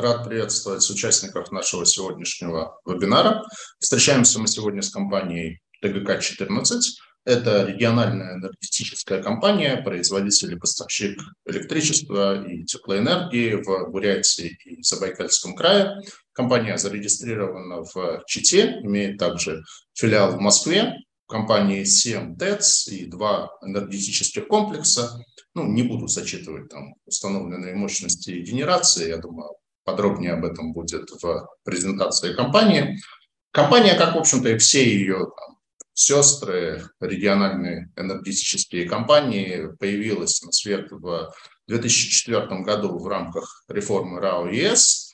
Рад приветствовать участников нашего сегодняшнего вебинара. Встречаемся мы сегодня с компанией ТГК-14. Это региональная энергетическая компания, производитель и поставщик электричества и теплоэнергии в Бурятии и Забайкальском крае. Компания зарегистрирована в Чите, имеет также филиал в Москве, компании 7 ТЭЦ и два энергетических комплекса. Ну, не буду зачитывать там установленные мощности генерации, я думаю, подробнее об этом будет в презентации компании. Компания, как, в общем-то, и все ее там, сестры, региональные энергетические компании, появилась на свет в 2004 году в рамках реформы РАО ЕС.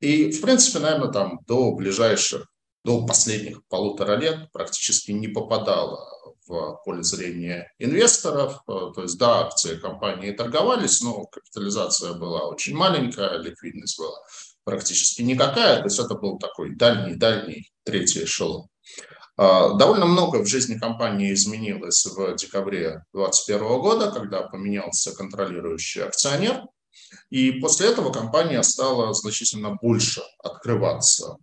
И, в принципе, наверное, там до ближайших до последних полутора лет практически не попадала в поле зрения инвесторов. Э, то есть, да, акции компании торговались, но капитализация была очень маленькая, ликвидность была практически никакая. То есть, это был такой дальний-дальний третий эшелон. А, довольно много в жизни компании изменилось в декабре 2021 года, когда поменялся контролирующий акционер. И после этого компания стала значительно больше открываться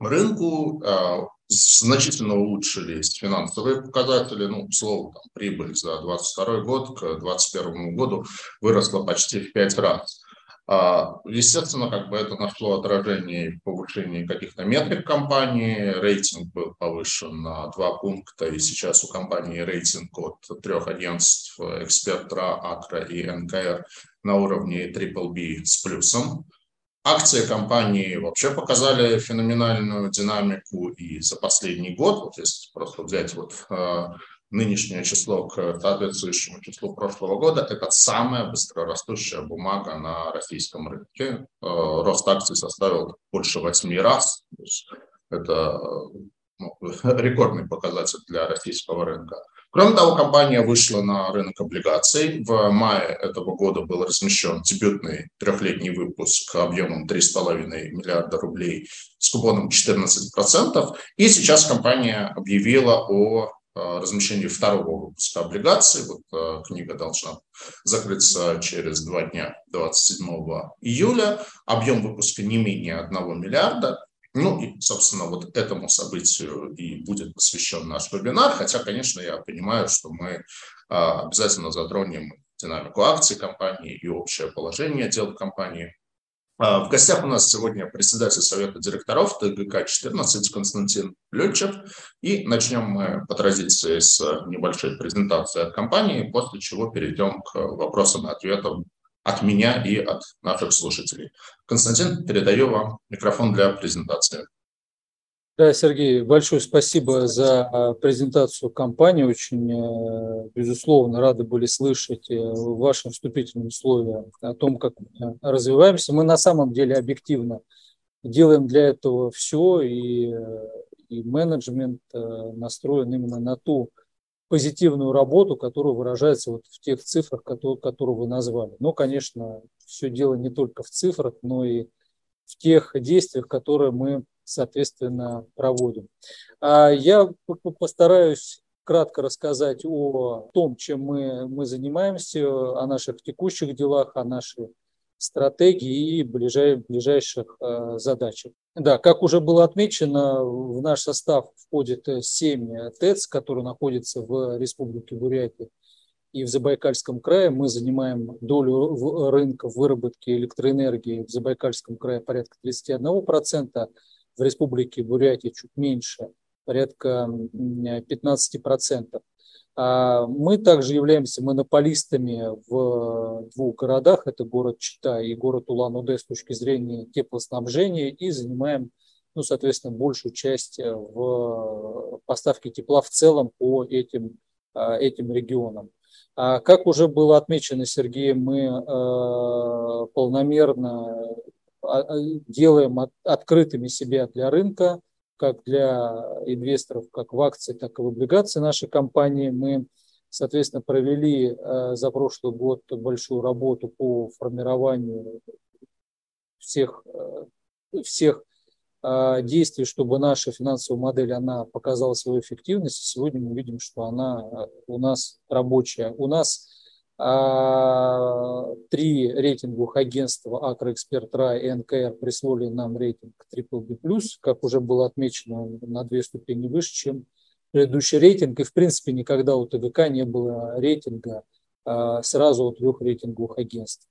рынку, а, значительно улучшились финансовые показатели, ну, слово, там, прибыль за 2022 год к 2021 году выросла почти в пять раз. А, естественно, как бы это нашло отражение в повышении каких-то метрик компании. Рейтинг был повышен на два пункта, и сейчас у компании рейтинг от трех агентств Экспертра, Акра и НКР на уровне BBB с плюсом. Акции компании вообще показали феноменальную динамику и за последний год, вот если просто взять вот э, нынешнее число к соответствующему числу прошлого года, это самая быстрорастущая бумага на российском рынке. Э, рост акций составил больше восьми раз. Это ну, рекордный показатель для российского рынка. Кроме того, компания вышла на рынок облигаций. В мае этого года был размещен дебютный трехлетний выпуск объемом 3,5 миллиарда рублей с купоном 14%. И сейчас компания объявила о э, размещении второго выпуска облигаций. Вот э, книга должна закрыться через два дня, 27 июля. Объем выпуска не менее 1 миллиарда. Ну и, собственно, вот этому событию и будет посвящен наш вебинар, хотя, конечно, я понимаю, что мы а, обязательно затронем динамику акций компании и общее положение дел компании. А, в гостях у нас сегодня председатель Совета директоров ТГК-14 Константин Лельчев. И начнем мы по традиции с небольшой презентации от компании, после чего перейдем к вопросам и ответам от меня и от наших слушателей. Константин, передаю вам микрофон для презентации. Да, Сергей, большое спасибо за а, презентацию компании. Очень, э, безусловно, рады были слышать э, ваши вступительные условия о том, как мы развиваемся. Мы на самом деле объективно делаем для этого все, и, э, и менеджмент настроен именно на ту позитивную работу, которая выражается вот в тех цифрах, которые, которые вы назвали. Но, конечно, все дело не только в цифрах, но и в тех действиях, которые мы, соответственно, проводим. А я постараюсь кратко рассказать о том, чем мы, мы занимаемся, о наших текущих делах, о нашей стратегии и ближай, ближайших э, задачах. Да, как уже было отмечено, в наш состав входит 7 ТЭЦ, которые находятся в Республике Бурятия и в Забайкальском крае. Мы занимаем долю рынка в выработке электроэнергии в Забайкальском крае порядка 31%, в Республике Бурятия чуть меньше, порядка 15%. А мы также являемся монополистами в двух городах, это город Чита и город Улан-Удэ с точки зрения теплоснабжения, и занимаем, ну, соответственно, большую часть в поставке тепла в целом по этим, а, этим регионам. А как уже было отмечено Сергеем, мы полномерно делаем открытыми себя для рынка, как для инвесторов, как в акции, так и в облигации нашей компании. Мы, соответственно, провели э, за прошлый год большую работу по формированию всех, э, всех э, действий, чтобы наша финансовая модель она показала свою эффективность. Сегодня мы видим, что она у нас рабочая. У нас три рейтинговых агентства Акроэксперт Рай и НКР присвоили нам рейтинг BBB+, как уже было отмечено, на две ступени выше, чем предыдущий рейтинг. И, в принципе, никогда у ТВК не было рейтинга а, сразу у трех рейтинговых агентств.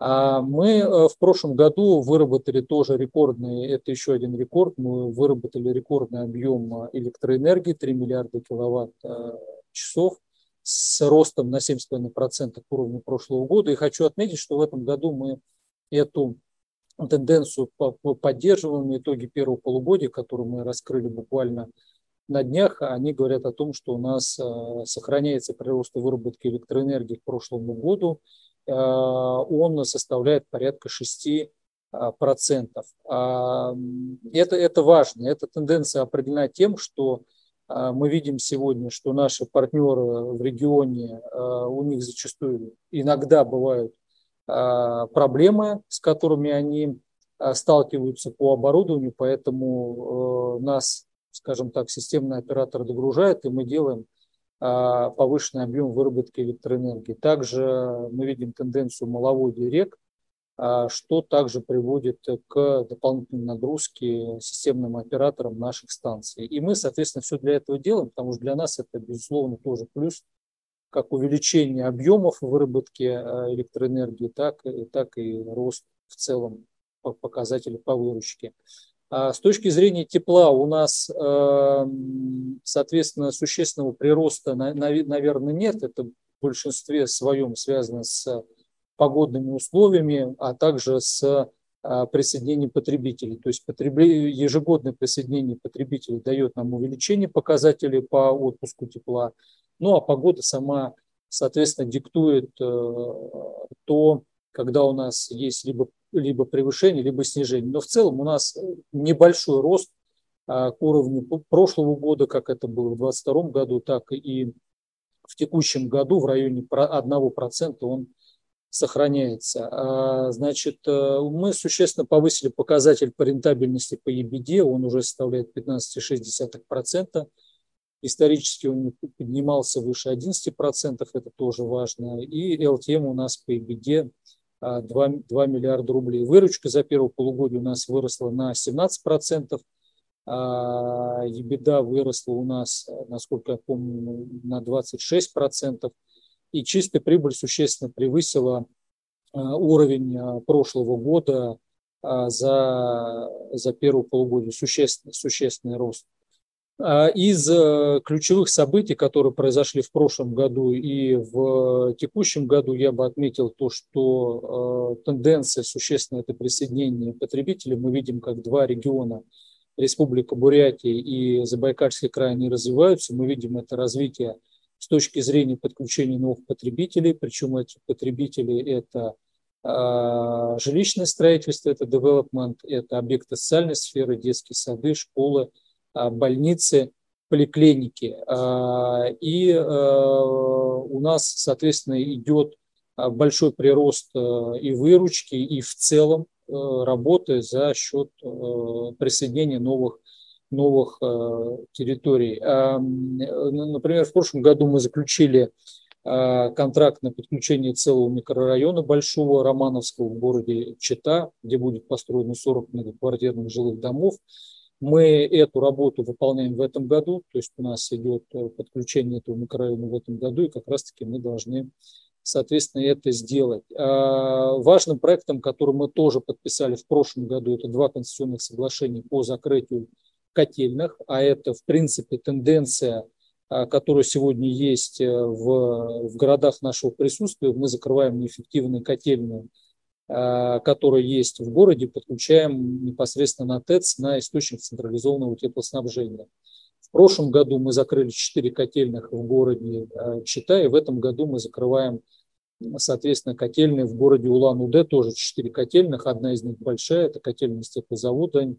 А мы э, в прошлом году выработали тоже рекордный, это еще один рекорд, мы выработали рекордный объем электроэнергии, 3 миллиарда киловатт часов – с ростом на 7,5% к уровню прошлого года. И хочу отметить, что в этом году мы эту тенденцию поддерживаем. Итоги первого полугодия, которые мы раскрыли буквально на днях, они говорят о том, что у нас э, сохраняется прирост выработки электроэнергии к прошлому году. Э, он составляет порядка 6 процентов. А, это, это важно. Эта тенденция определена тем, что мы видим сегодня, что наши партнеры в регионе, а, у них зачастую иногда бывают а, проблемы, с которыми они сталкиваются по оборудованию, поэтому нас, скажем так, системный оператор догружает, и мы делаем повышенный объем выработки электроэнергии. Также мы видим тенденцию маловодия рек – а, что также приводит к дополнительной нагрузке системным операторам наших станций. И мы, соответственно, все для этого делаем, потому что для нас это, безусловно, тоже плюс, как увеличение объемов выработки а, электроэнергии, так, и, так и рост в целом показателей по выручке. А с точки зрения тепла у нас, соответственно, существенного прироста, наверное, нет. Это в большинстве своем связано с погодными условиями, а также с а, присоединением потребителей. То есть ежегодное присоединение потребителей дает нам увеличение показателей по отпуску тепла. Ну а погода сама, соответственно, диктует э, то, когда у нас есть либо, либо превышение, либо снижение. Но в целом у нас небольшой рост а, к уровню прошлого года, как это было в 2022 году, так и в текущем году в районе 1% он сохраняется. А, значит, э, мы существенно повысили показатель по рентабельности по EBD, он уже составляет 15,6%. Исторически он поднимался выше 11%, это тоже важно. И LTM у нас по EBD 2, 2 миллиарда рублей. Выручка за первое полугодие у нас выросла на 17%. А EBITDA выросла у нас, насколько я помню, на 26% и чистая прибыль существенно превысила а, уровень а, прошлого года а, за, за первое полугодие, существенный, существенный рост. Из э, ключевых событий, которые произошли в прошлом году и в текущем году, я бы отметил то, что э, тенденция существенное это присоединение потребителей. Мы видим, как два региона, Республика Бурятия и Забайкальский край, они развиваются. Мы видим это развитие с точки зрения подключения новых потребителей, причем эти потребители – это э, жилищное строительство, это development, это объекты социальной сферы, детские сады, школы, э, больницы, поликлиники. Э, и у нас, соответственно, идет большой прирост и выручки, и в целом работы за счет присоединения новых новых э, территорий. А, например, в прошлом году мы заключили а, контракт на подключение целого микрорайона большого Романовского в городе Чита, где будет построено 40 многоквартирных жилых домов. Мы эту работу выполняем в этом году, то есть у нас идет э, подключение этого микрорайона в этом году, и как раз-таки мы должны, соответственно, это сделать. А, важным проектом, который мы тоже подписали в прошлом году, это два конституционных соглашения по закрытию котельных, а это, в принципе, тенденция, а, которая сегодня есть э, в, в городах нашего присутствия. Мы закрываем неэффективные котельные, а, которые есть в городе, подключаем непосредственно на ТЭЦ, на источник централизованного теплоснабжения. В прошлом году мы закрыли 4 котельных в городе а, Чита, и в этом году мы закрываем соответственно, котельные в городе Улан-Удэ, тоже 4 котельных, одна из них большая, это котельная с теплозавода,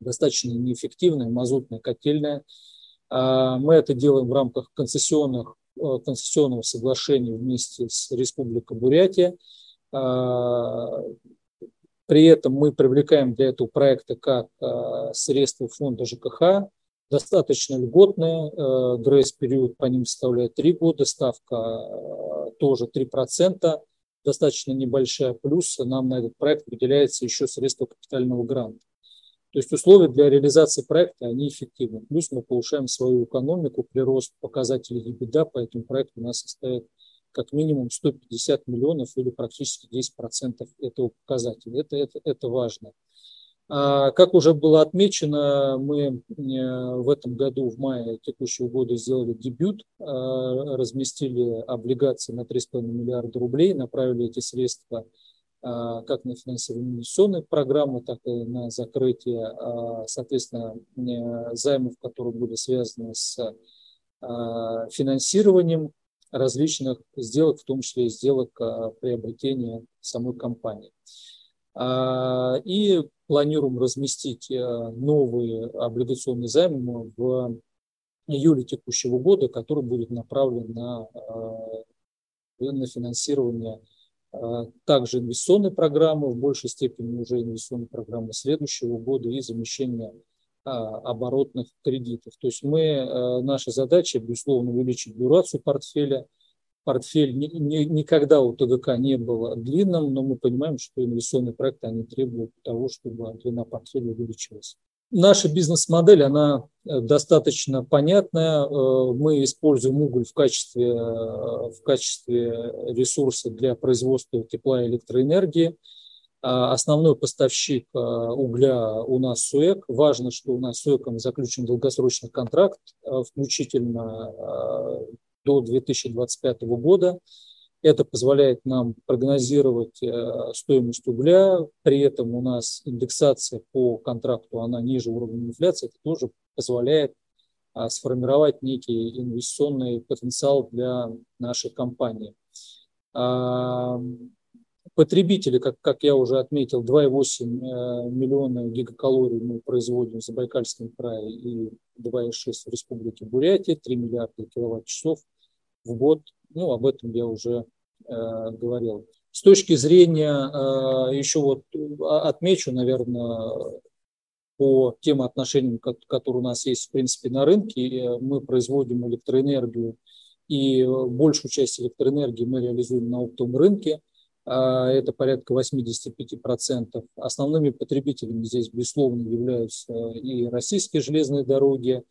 достаточно неэффективная мазутная котельная. А, мы это делаем в рамках концессионных, э, концессионного соглашения вместе с Республикой Бурятия. А, при этом мы привлекаем для этого проекта как а, средства фонда ЖКХ, достаточно льготные, грейс-период по ним составляет 3 года, ставка тоже 3%, достаточно небольшая, плюс нам на этот проект выделяется еще средства капитального гранта. То есть условия для реализации проекта, они эффективны. Плюс мы повышаем свою экономику, прирост показателей EBITDA по этому проекту у нас составит как минимум 150 миллионов или практически 10% этого показателя. Это, это, это важно. А, как уже было отмечено, мы э, в этом году, в мае текущего года, сделали дебют, а, разместили облигации на 3,5 миллиарда рублей, направили эти средства как на финансирование инвестиционной программы, так и на закрытие, соответственно, э, займов, которые были связаны с финансированием различных сделок, в том числе и сделок приобретения самой компании. И планируем разместить э, новые облигационные займы в июле текущего года, который будет направлен на, э, на финансирование э, также инвестиционной программы, в большей степени уже инвестиционной программы следующего года и замещение оборотных кредитов. То есть мы, наша задача, безусловно, увеличить дюрацию портфеля – портфель ни, ни, никогда у ТГК не был длинным, но мы понимаем, что инвестиционные проекты они требуют того, чтобы длина портфеля увеличилась. Наша бизнес-модель, она э, достаточно понятная. Э, мы используем уголь в качестве, э, в качестве ресурса для производства тепла и электроэнергии. А основной поставщик угля у нас СУЭК. Важно, что у нас с СУЭКом заключен долгосрочный контракт, включительно до 2025 года. Это позволяет нам прогнозировать э, стоимость угля, при этом у нас индексация по контракту, она ниже уровня инфляции, это тоже позволяет а, сформировать некий инвестиционный потенциал для нашей компании. А, потребители, как, как я уже отметил, 2,8 э, миллиона гигакалорий мы производим в Забайкальском крае и 2,6 в Республике Бурятия, 3 миллиарда киловатт-часов – в год. Ну, об этом я уже говорил. С точки зрения, э, еще вот а, отмечу, наверное, по тем отношениям, которые у нас есть, в принципе, на рынке, э, мы производим электроэнергию, и большую часть электроэнергии мы реализуем на оптовом рынке. А, это порядка 85%. Основными потребителями здесь, безусловно, являются и российские железные дороги,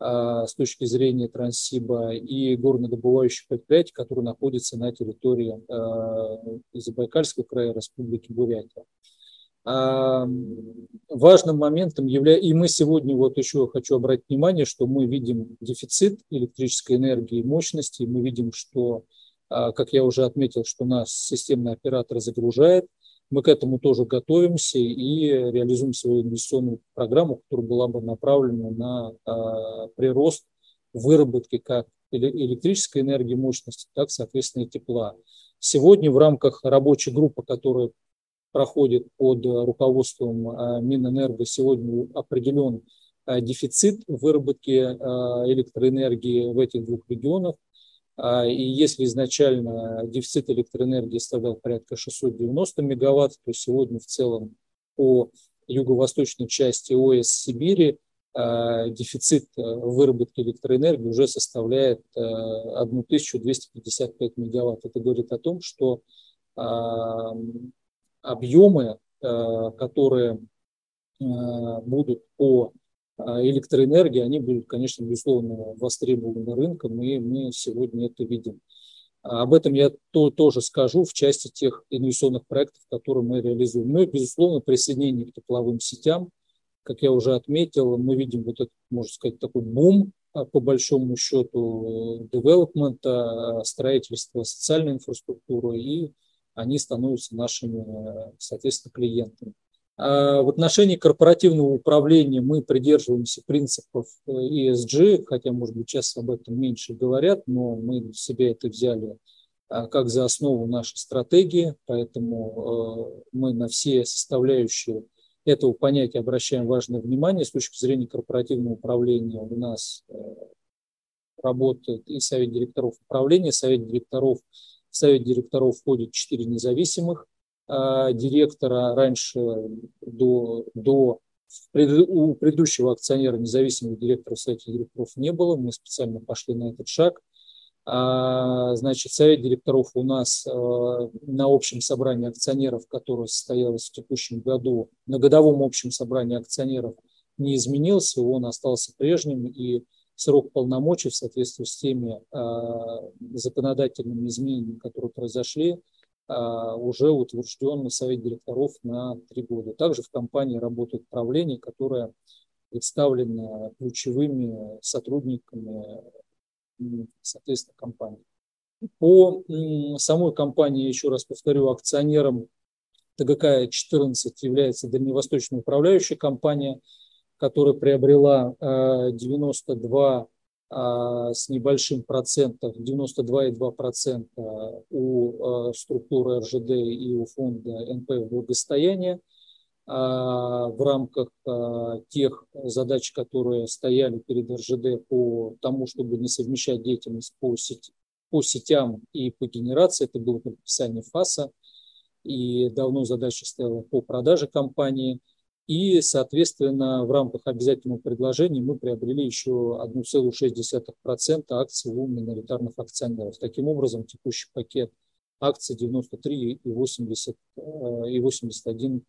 с точки зрения Транссиба и горнодобывающих предприятий, которые находятся на территории а, Забайкальского края Республики Бурятия. А, важным моментом является, и мы сегодня вот еще хочу обратить внимание, что мы видим дефицит электрической энергии и мощности, мы видим, что, как я уже отметил, что нас системный оператор загружает – мы к этому тоже готовимся и реализуем свою инвестиционную программу, которая была бы направлена на а, прирост выработки как электрической энергии мощности, так, соответственно, и тепла. Сегодня в рамках рабочей группы, которая проходит под руководством а, Минэнерго, сегодня определен а, дефицит выработки электроэнергии в этих двух регионах. А, и если изначально дефицит электроэнергии составлял порядка 690 мегаватт, то сегодня в целом по юго-восточной части ОС Сибири а, дефицит э, выработки электроэнергии уже составляет 1255 э, мегаватт. Это говорит о том, что а, объемы, которые будут по а электроэнергии, они будут, конечно, безусловно, востребованы рынком, и мы сегодня это видим. А об этом я то, тоже скажу в части тех инвестиционных проектов, которые мы реализуем. Ну и, безусловно, присоединение к тепловым сетям. Как я уже отметил, мы видим вот этот, можно сказать, такой бум а, по большому счету девелопмента, строительства социальной инфраструктуры, и они становятся нашими, соответственно, клиентами. А в отношении корпоративного управления мы придерживаемся принципов э, ESG, хотя, может быть, сейчас об этом меньше говорят, но мы себя это взяли а, как за основу нашей стратегии, поэтому э, мы на все составляющие этого понятия обращаем важное внимание. С точки зрения корпоративного управления у нас э, работает и совет директоров управления, совет директоров, в совет директоров входит четыре независимых директора раньше до, до у предыдущего акционера независимого директора в совете директоров не было. Мы специально пошли на этот шаг. А, значит, совет директоров у нас на общем собрании акционеров, которое состоялось в текущем году, на годовом общем собрании акционеров не изменился, он остался прежним, и срок полномочий в соответствии с теми законодательными изменениями, которые произошли, уже утвержден совет директоров на три года. Также в компании работает правление, которое представлено ключевыми сотрудниками, соответственно, компании. По самой компании, еще раз повторю, акционером ТГК-14 является дальневосточная управляющая компания, которая приобрела 92 а, с небольшим процентом, 92,2% у а, структуры РЖД и у фонда НПФ благосостояния а, в рамках тех задач, которые стояли перед РЖД по тому, чтобы не совмещать деятельность по, сети, по сетям и по генерации. Это было подписание ФАСа. И давно задача стояла по продаже компании – и, соответственно, в рамках обязательного предложения мы приобрели еще 1,6% акций у миноритарных акционеров. Таким образом, текущий пакет акций 93,81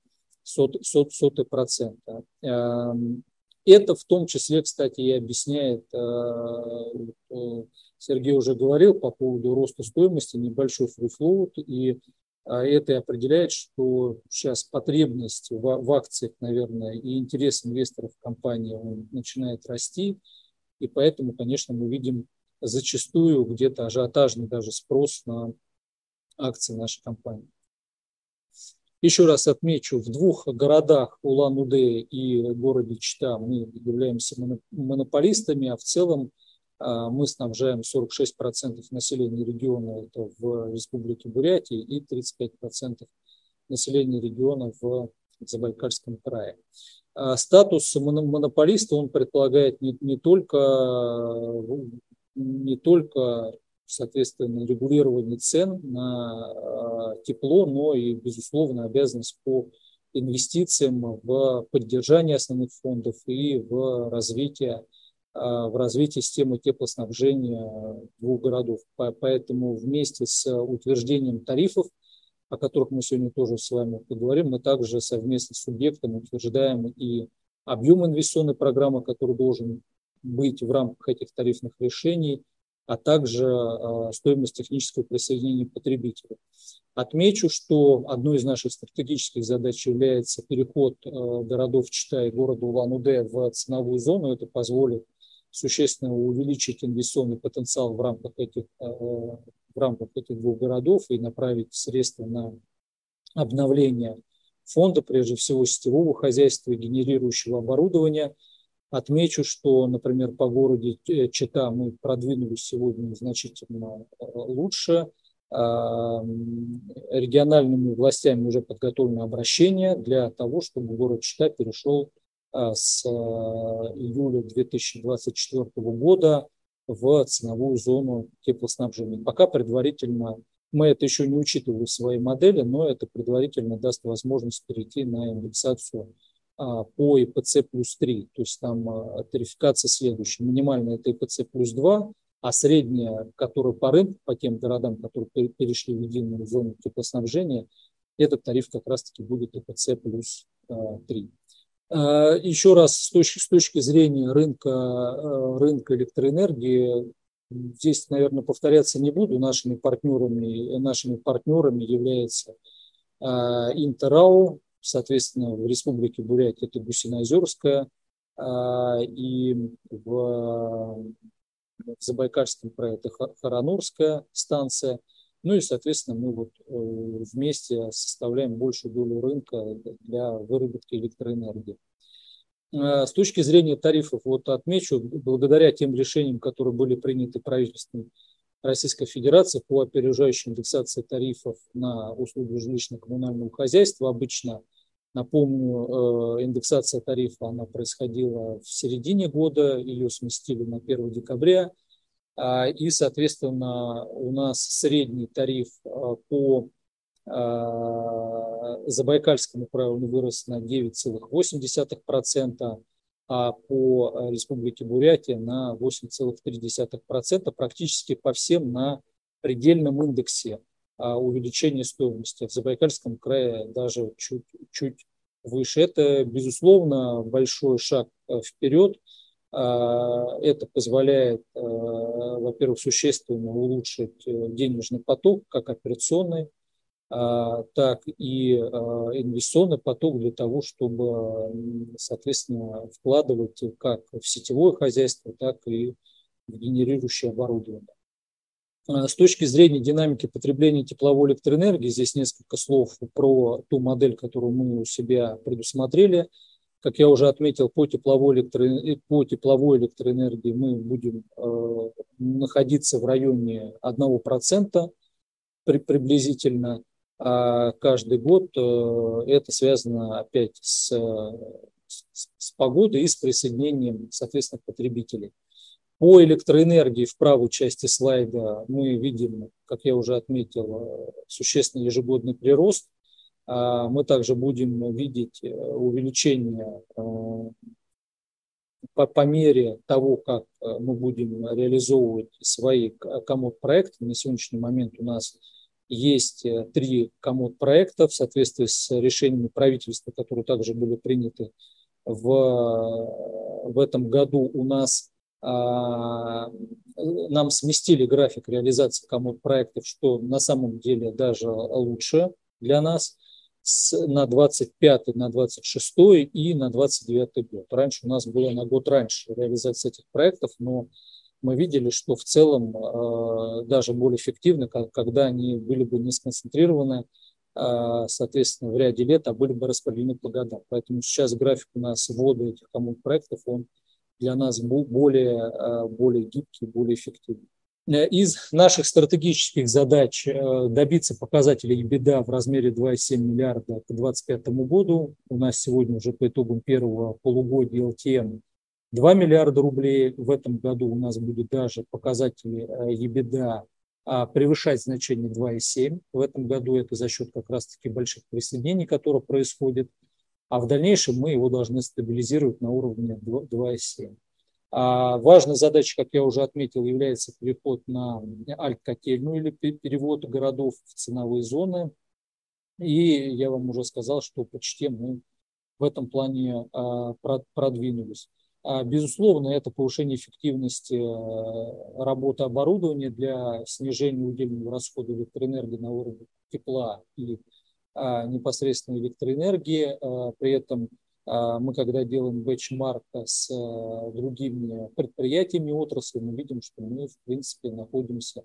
и сотой процента. Эм, это в том числе, кстати, и объясняет, э, э, Сергей уже говорил по поводу роста стоимости, небольшой фрифлоут и это и определяет, что сейчас потребность в, в акциях, наверное, и интерес инвесторов в компании он начинает расти, и поэтому, конечно, мы видим зачастую где-то ажиотажный даже спрос на акции нашей компании. Еще раз отмечу, в двух городах Улан-Удэ и городе Чита мы являемся монополистами, а в целом а, мы снабжаем 46% населения региона это в Республике Бурятия и 35% населения региона в Забайкальском крае. А, статус монополиста он предполагает не, не только, не только соответственно, регулирование цен на а, тепло, но и, безусловно, обязанность по инвестициям в поддержание основных фондов и в развитие а, в развитии системы теплоснабжения двух городов. Поэтому вместе с утверждением тарифов, о которых мы сегодня тоже с вами поговорим, мы также совместно с субъектом утверждаем и объем инвестиционной программы, который должен быть в рамках этих тарифных решений, а также а, стоимость технического присоединения потребителя. Отмечу, что одной из наших стратегических задач является переход а, городов Чита и города Улан-Удэ в ценовую зону. Это позволит существенно увеличить инвестиционный потенциал в рамках этих, э, в рамках этих двух городов и направить средства на обновление фонда, прежде всего сетевого хозяйства, генерирующего оборудования. Отмечу, что, например, по городе э, Чита мы продвинулись сегодня значительно э, лучше. Региональными властями уже подготовлено обращение для того, чтобы город Чита перешел а, с а, июля 2024 года в ценовую зону теплоснабжения. Пока предварительно мы это еще не учитывали в своей модели, но это предварительно даст возможность перейти на индексацию а, по ИПЦ плюс 3. То есть там тарификация следующая. Минимальная это ИПЦ плюс 2, а средняя, которая по рынку, по тем городам, которые перешли в единую зону теплоснабжения, этот тариф как раз-таки будет ИПЦ плюс 3. А, еще раз, с точки, с точки зрения рынка, э, рынка электроэнергии, здесь, наверное, повторяться не буду. Нашими партнерами, нашими партнерами является а, Интерау, соответственно, в Республике Бурятия это Гусиноозерская, и в, в Забайкальском это Харанурская станция – ну и, соответственно, мы вот э, вместе составляем большую долю рынка для выработки электроэнергии. Э, с точки зрения тарифов, вот отмечу, благодаря тем решениям, которые были приняты правительством Российской Федерации по опережающей индексации тарифов на услуги жилищно-коммунального хозяйства, обычно, напомню, э, индексация тарифа, она происходила в середине года, ее сместили на 1 декабря – и, соответственно, у нас средний тариф а, по а, Забайкальскому правилу вырос на 9,8%, а по Республике Бурятия на 8,3%, практически по всем на предельном индексе увеличения стоимости. В Забайкальском крае даже чуть, чуть выше. Это, безусловно, большой шаг вперед – а, это позволяет, а, во-первых, существенно улучшить э, денежный поток, как операционный, так и инвестиционный поток для того, чтобы, соответственно, вкладывать как в сетевое хозяйство, так и в генерирующее оборудование. С точки зрения динамики потребления тепловой электроэнергии, здесь несколько слов про ту модель, которую мы у себя предусмотрели – как я уже отметил, по тепловой, электро... по тепловой электроэнергии мы будем э, находиться в районе 1% при, приблизительно а каждый год. Э, это связано опять с, с, с погодой и с присоединением, соответственно, потребителей. По электроэнергии в правой части слайда мы видим, как я уже отметил, э, существенный ежегодный прирост – мы также будем видеть э, увеличение э, по, по мере того, как э, мы будем реализовывать свои комод-проекты. На сегодняшний момент у нас есть три комод-проекта в соответствии с решениями правительства, которые также были приняты в, в этом году. У нас а, нам сместили график реализации комод-проектов, что на самом деле даже лучше для нас с, на 25 на 26 и на 29 год. Раньше у нас было на год раньше реализация этих проектов, но мы видели, что в целом э, даже более эффективно, когда они были бы не сконцентрированы, э, соответственно, в ряде лет, а были бы распределены по годам. Поэтому сейчас график у нас ввода этих проектов, он для нас более, э, более гибкий, более эффективный. Э, из наших стратегических задач э, добиться показателей беда в размере 2,7 миллиарда к 2025 году. У нас сегодня уже по итогам первого полугодия ЛТМ 2 миллиарда рублей. В этом году у нас будет даже показатели EBITDA э, а превышать значение 2,7. В этом году это за счет как раз-таки больших присоединений, которые происходят. А в дальнейшем мы его должны стабилизировать на уровне 2,7. А важной задачей, как я уже отметил, является переход на альткотельную или перевод городов в ценовые зоны. И я вам уже сказал, что почти мы в этом плане а, продвинулись. А, безусловно, это повышение эффективности работы оборудования для снижения удельного расхода электроэнергии на уровне тепла и непосредственно электроэнергии. При этом мы, когда делаем бенчмарк с э, другими предприятиями отрасли, мы видим, что мы, в принципе, находимся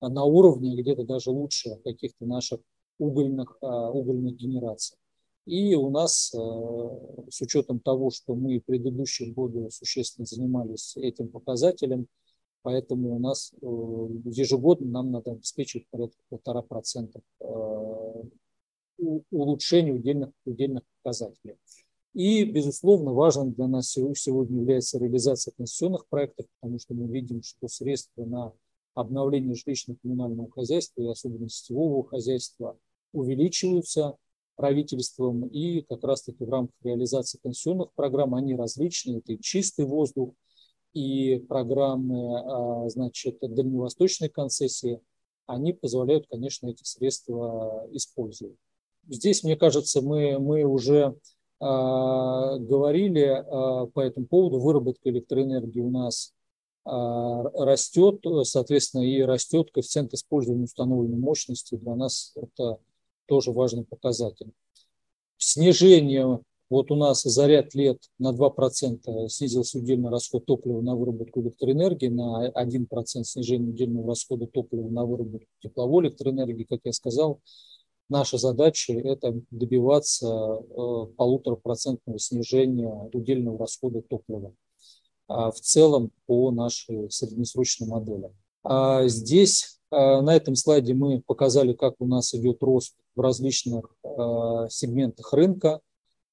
на уровне где-то даже лучше каких-то наших угольных, а, угольных генераций. И у нас, э, с учетом того, что мы в предыдущие годы существенно занимались этим показателем, поэтому у нас э, ежегодно нам надо обеспечивать порядка полтора процента улучшения удельных, удельных показателей. И, безусловно, важным для нас сегодня является реализация конституционных проектов, потому что мы видим, что средства на обновление жилищно-коммунального хозяйства и особенно сетевого хозяйства увеличиваются правительством. И как раз-таки в рамках реализации конституционных программ они различные. Это и чистый воздух, и программы а, значит, дальневосточной концессии. Они позволяют, конечно, эти средства использовать. Здесь, мне кажется, мы, мы уже говорили а, по этому поводу. Выработка электроэнергии у нас а, растет, соответственно, и растет коэффициент использования установленной мощности. Для нас это тоже важный показатель. Снижение, вот у нас за ряд лет на 2% снизился удельный расход топлива на выработку электроэнергии, на 1% снижение удельного расхода топлива на выработку тепловой электроэнергии, как я сказал, Наша задача – это добиваться э, полуторапроцентного снижения удельного расхода топлива а в целом по нашей среднесрочной модели. А здесь э, на этом слайде мы показали, как у нас идет рост в различных э, сегментах рынка.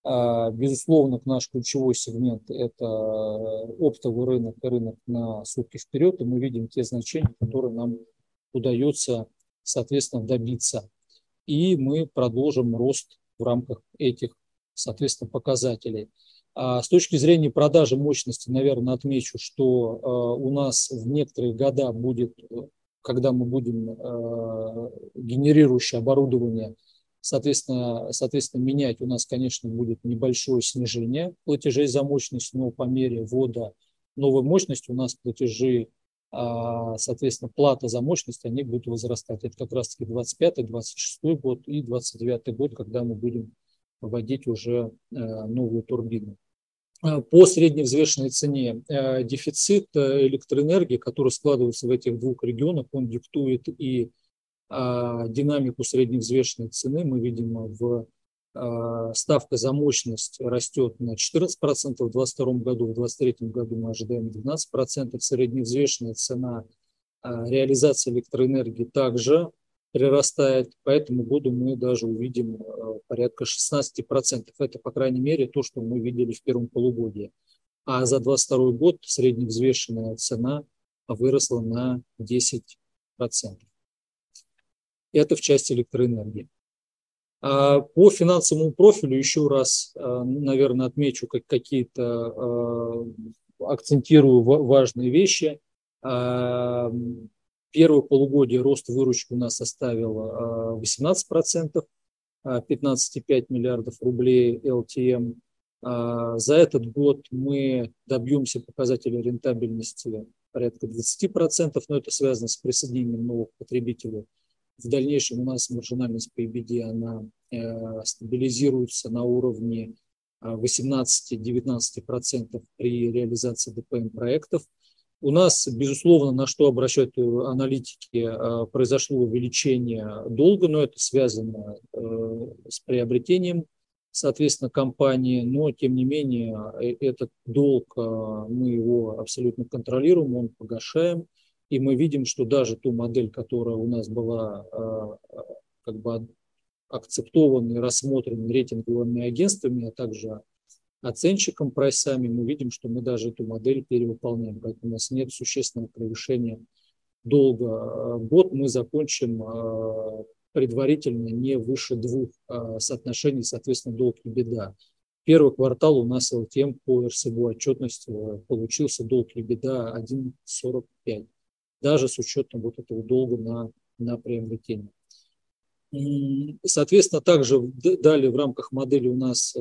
А, безусловно, наш ключевой сегмент – это оптовый рынок и рынок на сутки вперед, и мы видим те значения, которые нам удается, соответственно, добиться и мы продолжим рост в рамках этих, соответственно, показателей. А с точки зрения продажи мощности, наверное, отмечу, что у нас в некоторые года будет, когда мы будем генерирующее оборудование, соответственно, соответственно, менять у нас, конечно, будет небольшое снижение платежей за мощность, но по мере ввода новой мощности у нас платежи а, соответственно, плата за мощность, они будут возрастать. Это как раз-таки 25 26 год и 29 год, когда мы будем вводить уже э, новую турбину. А, по средневзвешенной цене э, дефицит э, электроэнергии, который складывается в этих двух регионах, он диктует и а, динамику средневзвешенной цены. Мы видим в а, ставка за мощность растет на 14% в 2022 году, в 2023 году мы ожидаем 12%. Средневзвешенная цена а, реализации электроэнергии также прирастает, по этому году мы даже увидим а, порядка 16%. Это, по крайней мере, то, что мы видели в первом полугодии. А за 2022 год средневзвешенная цена выросла на 10%. Это в части электроэнергии. А по финансовому профилю еще раз, а, наверное, отмечу как какие-то, а, акцентирую важные вещи. Первое полугодие рост выручки у нас составил 18%, 15,5 миллиардов рублей LTM. За этот год мы добьемся показателя рентабельности порядка 20%, но это связано с присоединением новых потребителей в дальнейшем у нас маржинальность по EBD она э, стабилизируется на уровне 18-19% э, при реализации ДПМ проектов. У нас, безусловно, на что обращают аналитики, э, произошло увеличение долга, но это связано с приобретением, соответственно, компании, но, тем не менее, этот долг, мы его абсолютно контролируем, он погашаем – и мы видим, что даже ту модель, которая у нас была а, как бы акцептована и рассмотрена рейтинговыми агентствами, а также оценщиком прайсами, мы видим, что мы даже эту модель перевыполняем. Поэтому у нас нет существенного превышения долга. Год мы закончим а, предварительно не выше двух а, соотношений, соответственно, долг и беда. Первый квартал у нас ЛТМ по РСБУ отчетности получился долг и беда 1,45 даже с учетом вот этого долга на, на приобретение. Соответственно, также далее в рамках модели у нас э,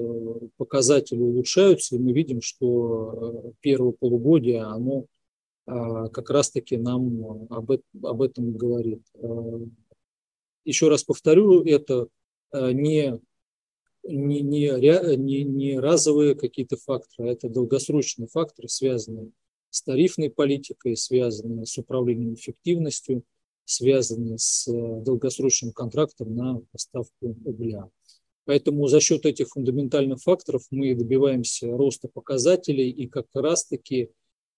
показатели улучшаются, и мы видим, что э, первое полугодие, оно а, как раз-таки нам об, об этом говорит. Э, еще раз повторю, это не, не, не, не, не разовые какие-то факторы, а это долгосрочные факторы, связанные с тарифной политикой, связанные с управлением эффективностью, связанные с э, долгосрочным контрактом на поставку угля. Поэтому за счет этих фундаментальных факторов мы добиваемся роста показателей, и как раз-таки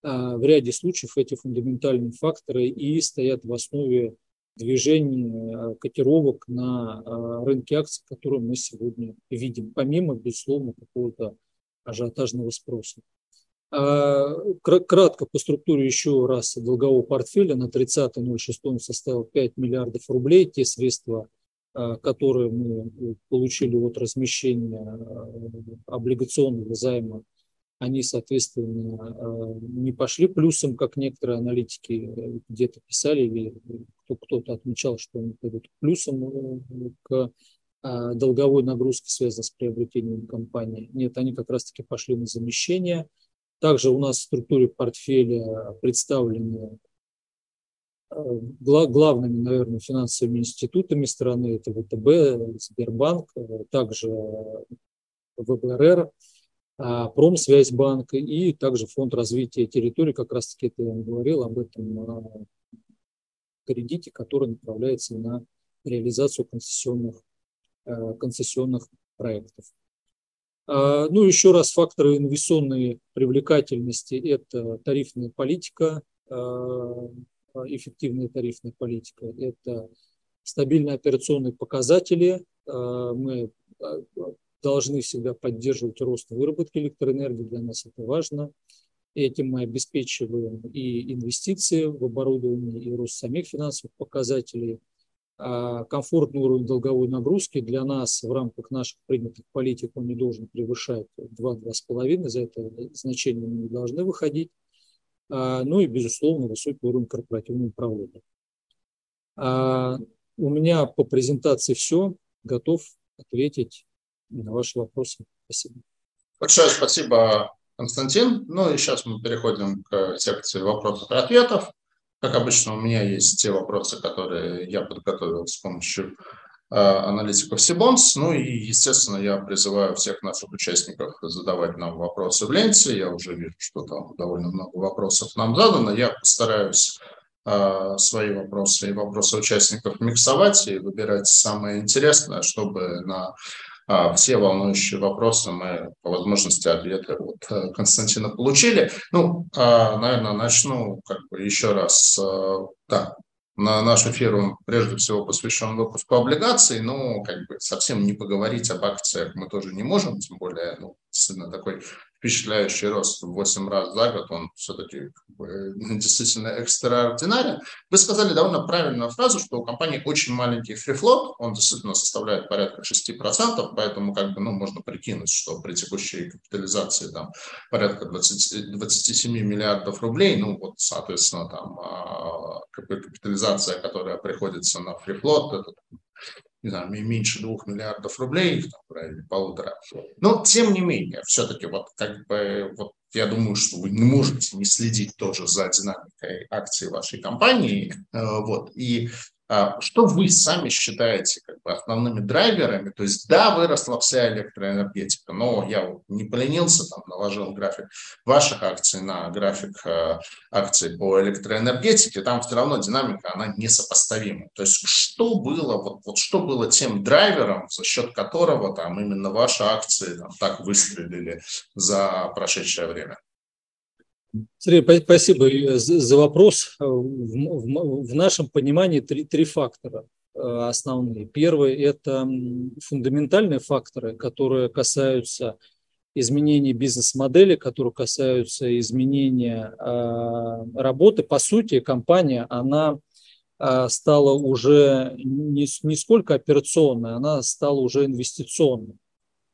а, в ряде случаев эти фундаментальные факторы и стоят в основе движения э, котировок на а, рынке акций, которые мы сегодня видим, помимо, безусловно, какого-то ажиотажного спроса. А, кратко по структуре еще раз долгового портфеля на 30.06 он составил 5 миллиардов рублей. Те средства, а, которые мы получили от размещения а, облигационного займа, они, соответственно, не пошли плюсом, как некоторые аналитики где-то писали, или кто-то отмечал, что они пойдут плюсом к долговой нагрузке, связанной с приобретением компании. Нет, они как раз-таки пошли на замещение – также у нас в структуре портфеля представлены э, главными, наверное, финансовыми институтами страны. Это ВТБ, Сбербанк, э, также ВБРР, а, Промсвязьбанк и также Фонд развития территории. Как раз таки это я говорил об этом кредите, который направляется на реализацию концессионных, э, концессионных проектов. А, ну, еще раз, факторы инвестиционной привлекательности – это тарифная политика, а, эффективная тарифная политика, это стабильные операционные показатели. А, мы должны всегда поддерживать рост выработки электроэнергии, для нас это важно. Этим мы обеспечиваем и инвестиции в оборудование, и рост самих финансовых показателей – комфортный уровень долговой нагрузки для нас в рамках наших принятых политик он не должен превышать 2-2,5, за это значение мы не должны выходить. Ну и, безусловно, высокий уровень корпоративного управления. У меня по презентации все. Готов ответить на ваши вопросы. Спасибо. Большое спасибо, Константин. Ну и сейчас мы переходим к секции вопросов и ответов. Как обычно, у меня есть те вопросы, которые я подготовил с помощью э, аналитиков Сибонс. Ну и, естественно, я призываю всех наших участников задавать нам вопросы в ленте. Я уже вижу, что там довольно много вопросов нам задано. Я постараюсь э, свои вопросы и вопросы участников миксовать и выбирать самое интересное, чтобы на все волнующие вопросы мы по возможности ответы от э, Константина получили. Ну, а, наверное, начну как бы еще раз. Э, да, на наш эфир он прежде всего посвящен выпуску облигаций, но как бы совсем не поговорить об акциях мы тоже не можем, тем более ну, такой впечатляющий рост в 8 раз за год, он все-таки действительно экстраординарен. Вы сказали довольно правильную фразу, что у компании очень маленький фрифлот, он действительно составляет порядка 6%, поэтому как бы, ну, можно прикинуть, что при текущей капитализации там порядка 20, 27 миллиардов рублей, ну вот, соответственно, там а, капитализация, которая приходится на фрифлот, это не знаю, меньше двух миллиардов рублей, там, или полутора. Но, тем не менее, все-таки вот как бы вот я думаю, что вы не можете не следить тоже за динамикой акций вашей компании. Вот. И что вы сами считаете как бы, основными драйверами? То есть, да, выросла вся электроэнергетика, но я не поленился, там, наложил график ваших акций на график э, акций по электроэнергетике, там все равно динамика, она несопоставима. То есть, что было, вот, вот что было тем драйвером, за счет которого там именно ваши акции там, так выстрелили за прошедшее время? Сергей, спасибо э, за вопрос. Э, в нашем понимании три, три фактора э, основные. Первый – это фундаментальные факторы, которые касаются изменений бизнес-модели, которые касаются изменения работы. По сути, компания, она стала уже не, не сколько операционной, она стала уже инвестиционной.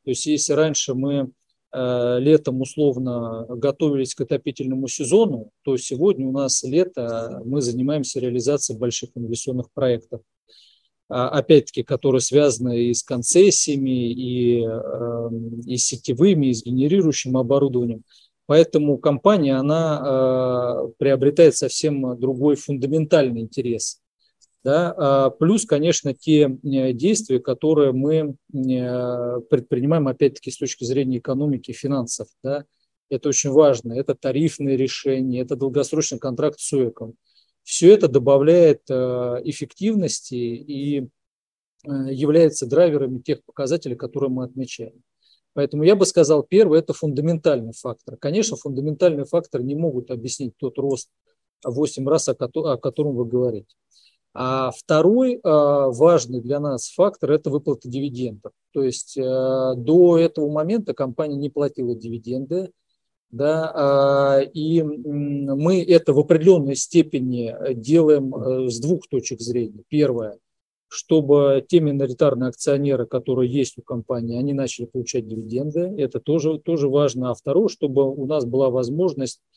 То есть если раньше мы летом условно готовились к отопительному сезону, то сегодня у нас лето, мы занимаемся реализацией больших инвестиционных проектов. А, опять-таки, которые связаны и с концессиями, и, эм, и с сетевыми, и с генерирующим оборудованием. Поэтому компания, она э, приобретает совсем другой фундаментальный интерес да, а, плюс, конечно, те э, действия, которые мы э, предпринимаем, опять-таки, с точки зрения экономики финансов. Да. Это очень важно. Это тарифные решения, это долгосрочный контракт с УЭКом. Все это добавляет э, эффективности и является драйверами тех показателей, которые мы отмечаем. Поэтому я бы сказал, первый – это фундаментальный фактор. Конечно, фундаментальные факторы не могут объяснить тот рост 8 раз, о котором вы говорите. А второй а, важный для нас фактор – это выплата дивидендов. То есть э, до этого момента компания не платила дивиденды, да, а, и мы это в определенной степени делаем э, с двух точек зрения. Первое, чтобы те миноритарные акционеры, которые есть у компании, они начали получать дивиденды, это тоже, тоже важно. А второе, чтобы у нас была возможность а,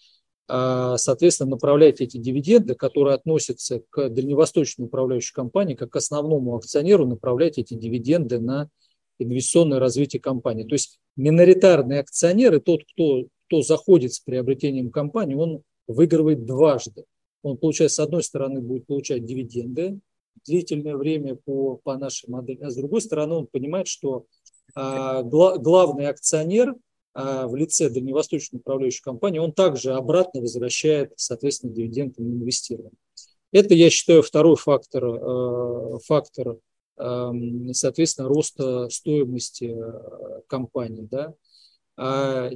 соответственно, направлять эти дивиденды, которые относятся к дальневосточной управляющей компании, как к основному акционеру, направлять эти дивиденды на инвестиционное развитие компании. То есть миноритарный акционер и тот, кто, кто заходит с приобретением компании, он выигрывает дважды. Он получает, с одной стороны, будет получать дивиденды длительное время по, по нашей модели, а с другой стороны, он понимает, что а, гла, главный акционер – а в лице дальневосточной управляющей компании, он также обратно возвращает, соответственно, дивиденды на инвестирование. Это, я считаю, второй фактор, э, фактор эм, соответственно, роста стоимости компании. Да? А,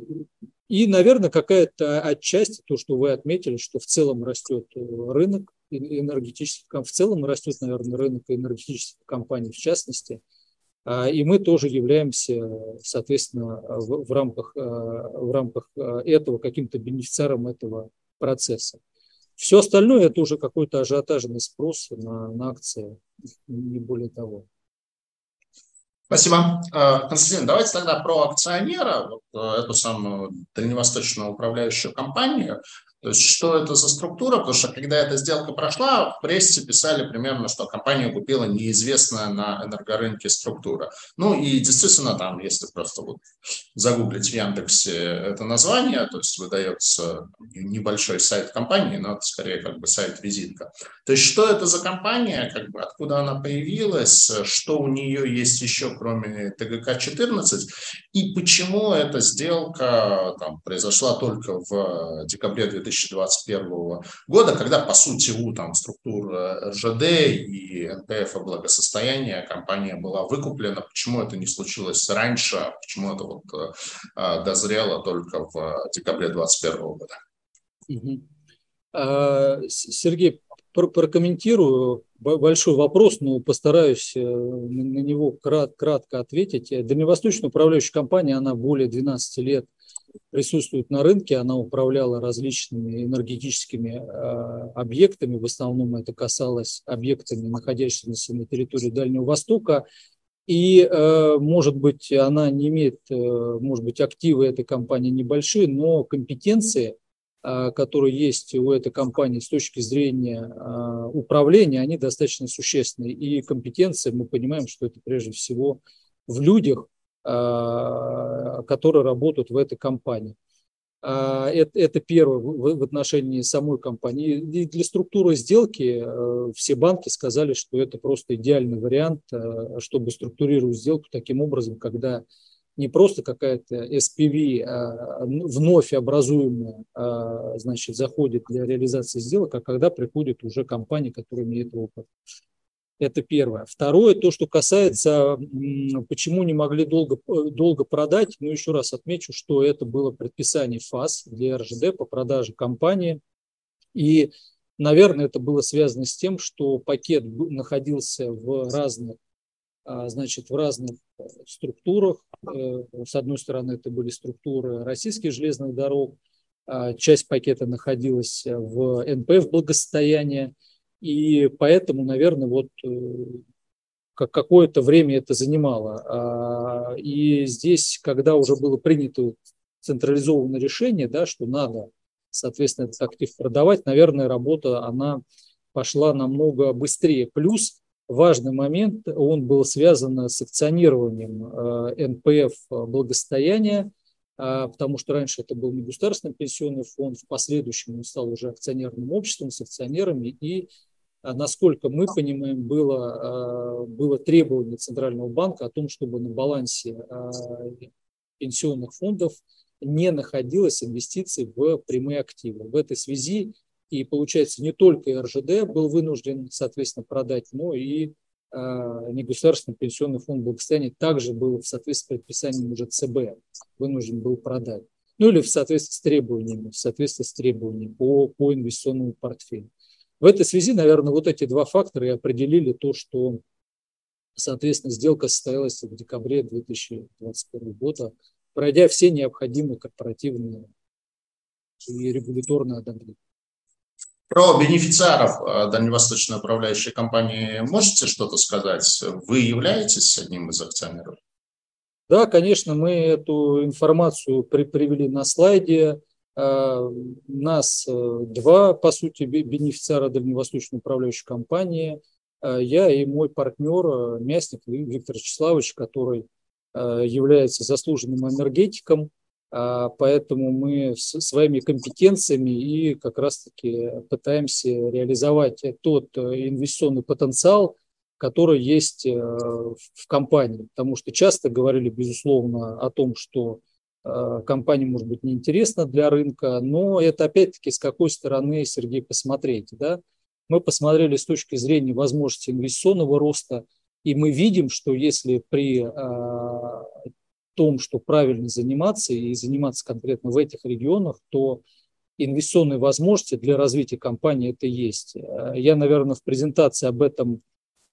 и, наверное, какая-то отчасти то, что вы отметили, что в целом растет рынок энергетических, в целом растет, наверное, рынок энергетических компаний в частности – а, и мы тоже являемся, соответственно, в, в, рамках, а, в рамках а, этого каким-то бенефициаром этого процесса. Все остальное это уже какой-то ажиотажный спрос на, на акции, не более того. Спасибо. Э, Константин, давайте тогда про акционера, вот э, эту самую дальневосточную управляющую компанию. То есть что это за структура? Потому что когда эта сделка прошла, в прессе писали примерно, что компанию купила неизвестная на энергорынке структура. Ну и действительно там, если просто вот загуглить в Яндексе это название, то есть выдается небольшой сайт компании, но это скорее как бы сайт-визитка. То есть что это за компания, как бы откуда она появилась, что у нее есть еще кроме ТГК-14 и почему эта сделка там, произошла только в декабре 2000 2021 года, когда, по сути, у там, структур э, РЖД и НПФ и благосостояния компания была выкуплена. Почему это не случилось раньше, почему это вот э, э, дозрело только в декабре 2021 года? А, Сергей, прокомментирую большой вопрос, но постараюсь на него кратко ответить. Дальневосточная управляющая компания, она более 12 лет присутствует на рынке. Она управляла различными энергетическими э, объектами. В основном это касалось объектами, находящимися на территории Дальнего Востока. И, э, может быть, она не имеет, э, может быть, активы этой компании небольшие, но компетенции, которые есть у этой компании с точки зрения управления, они достаточно существенные. И компетенции, мы понимаем, что это прежде всего в людях, которые работают в этой компании. А, это, это первое в, в отношении самой компании. И для структуры сделки э, все банки сказали, что это просто идеальный вариант, э, чтобы структурировать сделку таким образом, когда не просто какая-то SPV а вновь образуемая а, значит, заходит для реализации сделок, а когда приходит уже компания, которая имеет опыт. Это первое. Второе, то, что касается, почему не могли долго, э, долго продать, ну, еще раз отмечу, что это было предписание ФАС для РЖД по продаже компании. И, наверное, это было связано с тем, что пакет находился в разных, а, значит, в разных э, структурах. Э, с одной стороны, это были структуры российских железных дорог, а, часть пакета находилась в НПФ благосостояния, и поэтому, наверное, вот э, как какое-то время это занимало. А, и здесь, когда уже было принято централизованное решение, да, что надо, соответственно, этот актив продавать, наверное, работа, она пошла намного быстрее. Плюс важный момент, он был связан с акционированием э, НПФ благосостояния, а, потому что раньше это был не государственный пенсионный фонд, в последующем он стал уже акционерным обществом с акционерами, и а, насколько мы понимаем, было, а, было требование Центрального банка о том, чтобы на балансе а, пенсионных фондов не находилось инвестиций в прямые активы. В этой связи и получается не только РЖД был вынужден, соответственно, продать, но и негосударственный пенсионный фонд благосостояния также был в соответствии с предписанием уже ЦБ вынужден был продать. Ну или в соответствии с требованиями, в соответствии с требованиями по, по инвестиционному портфелю. В этой связи, наверное, вот эти два фактора и определили то, что, соответственно, сделка состоялась в декабре 2021 года, пройдя все необходимые корпоративные и регуляторные одобрения. Про бенефициаров э, дальневосточной управляющей компании можете что-то сказать? Вы являетесь одним из акционеров? Да, конечно, мы эту информацию при, привели на слайде. Э, нас э, два, по сути, бенефициара дальневосточной управляющей компании. Э, я и мой партнер Мясник Виктор Вячеславович, который является заслуженным энергетиком, поэтому мы своими компетенциями и как раз-таки пытаемся реализовать тот инвестиционный потенциал, который есть в компании. Потому что часто говорили, безусловно, о том, что компания может быть неинтересна для рынка, но это опять-таки с какой стороны, Сергей, посмотреть. Да? Мы посмотрели с точки зрения возможности инвестиционного роста, и мы видим, что если при э, том, что правильно заниматься и заниматься конкретно в этих регионах, то инвестиционные возможности для развития компании это есть. Э, я, наверное, в презентации об этом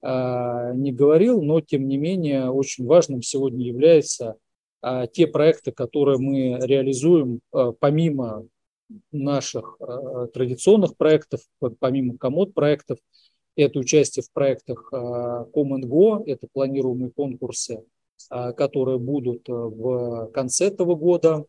не говорил, но тем не менее очень важным сегодня является те проекты, которые мы реализуем, а, помимо наших традиционных проектов, помимо комод проектов, это участие в проектах Common Go, это планируемые конкурсы, которые будут в конце этого года.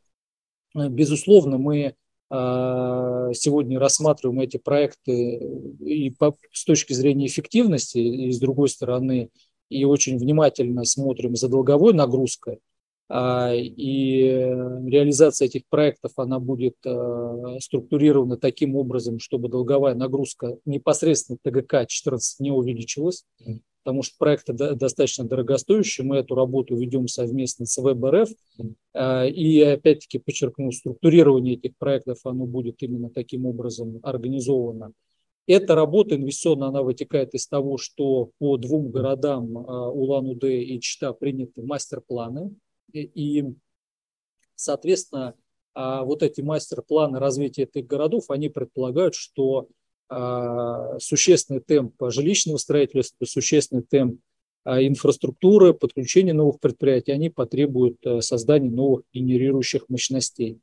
Безусловно, мы сегодня рассматриваем эти проекты и по, с точки зрения эффективности, и с другой стороны, и очень внимательно смотрим за долговой нагрузкой. А, и реализация этих проектов, она будет а, структурирована таким образом, чтобы долговая нагрузка непосредственно ТГК 14 не увеличилась, потому что проекты достаточно дорогостоящие. Мы эту работу ведем совместно с ВБРФ. А, и опять-таки подчеркну, структурирование этих проектов, оно будет именно таким образом организовано. Эта работа инвестиционная, она вытекает из того, что по двум городам Улан-Удэ и Чита приняты мастер-планы и, соответственно, а, вот эти мастер-планы развития этих городов, они предполагают, что а, существенный темп жилищного строительства, существенный темп а, инфраструктуры, подключения новых предприятий, они потребуют создания новых генерирующих мощностей.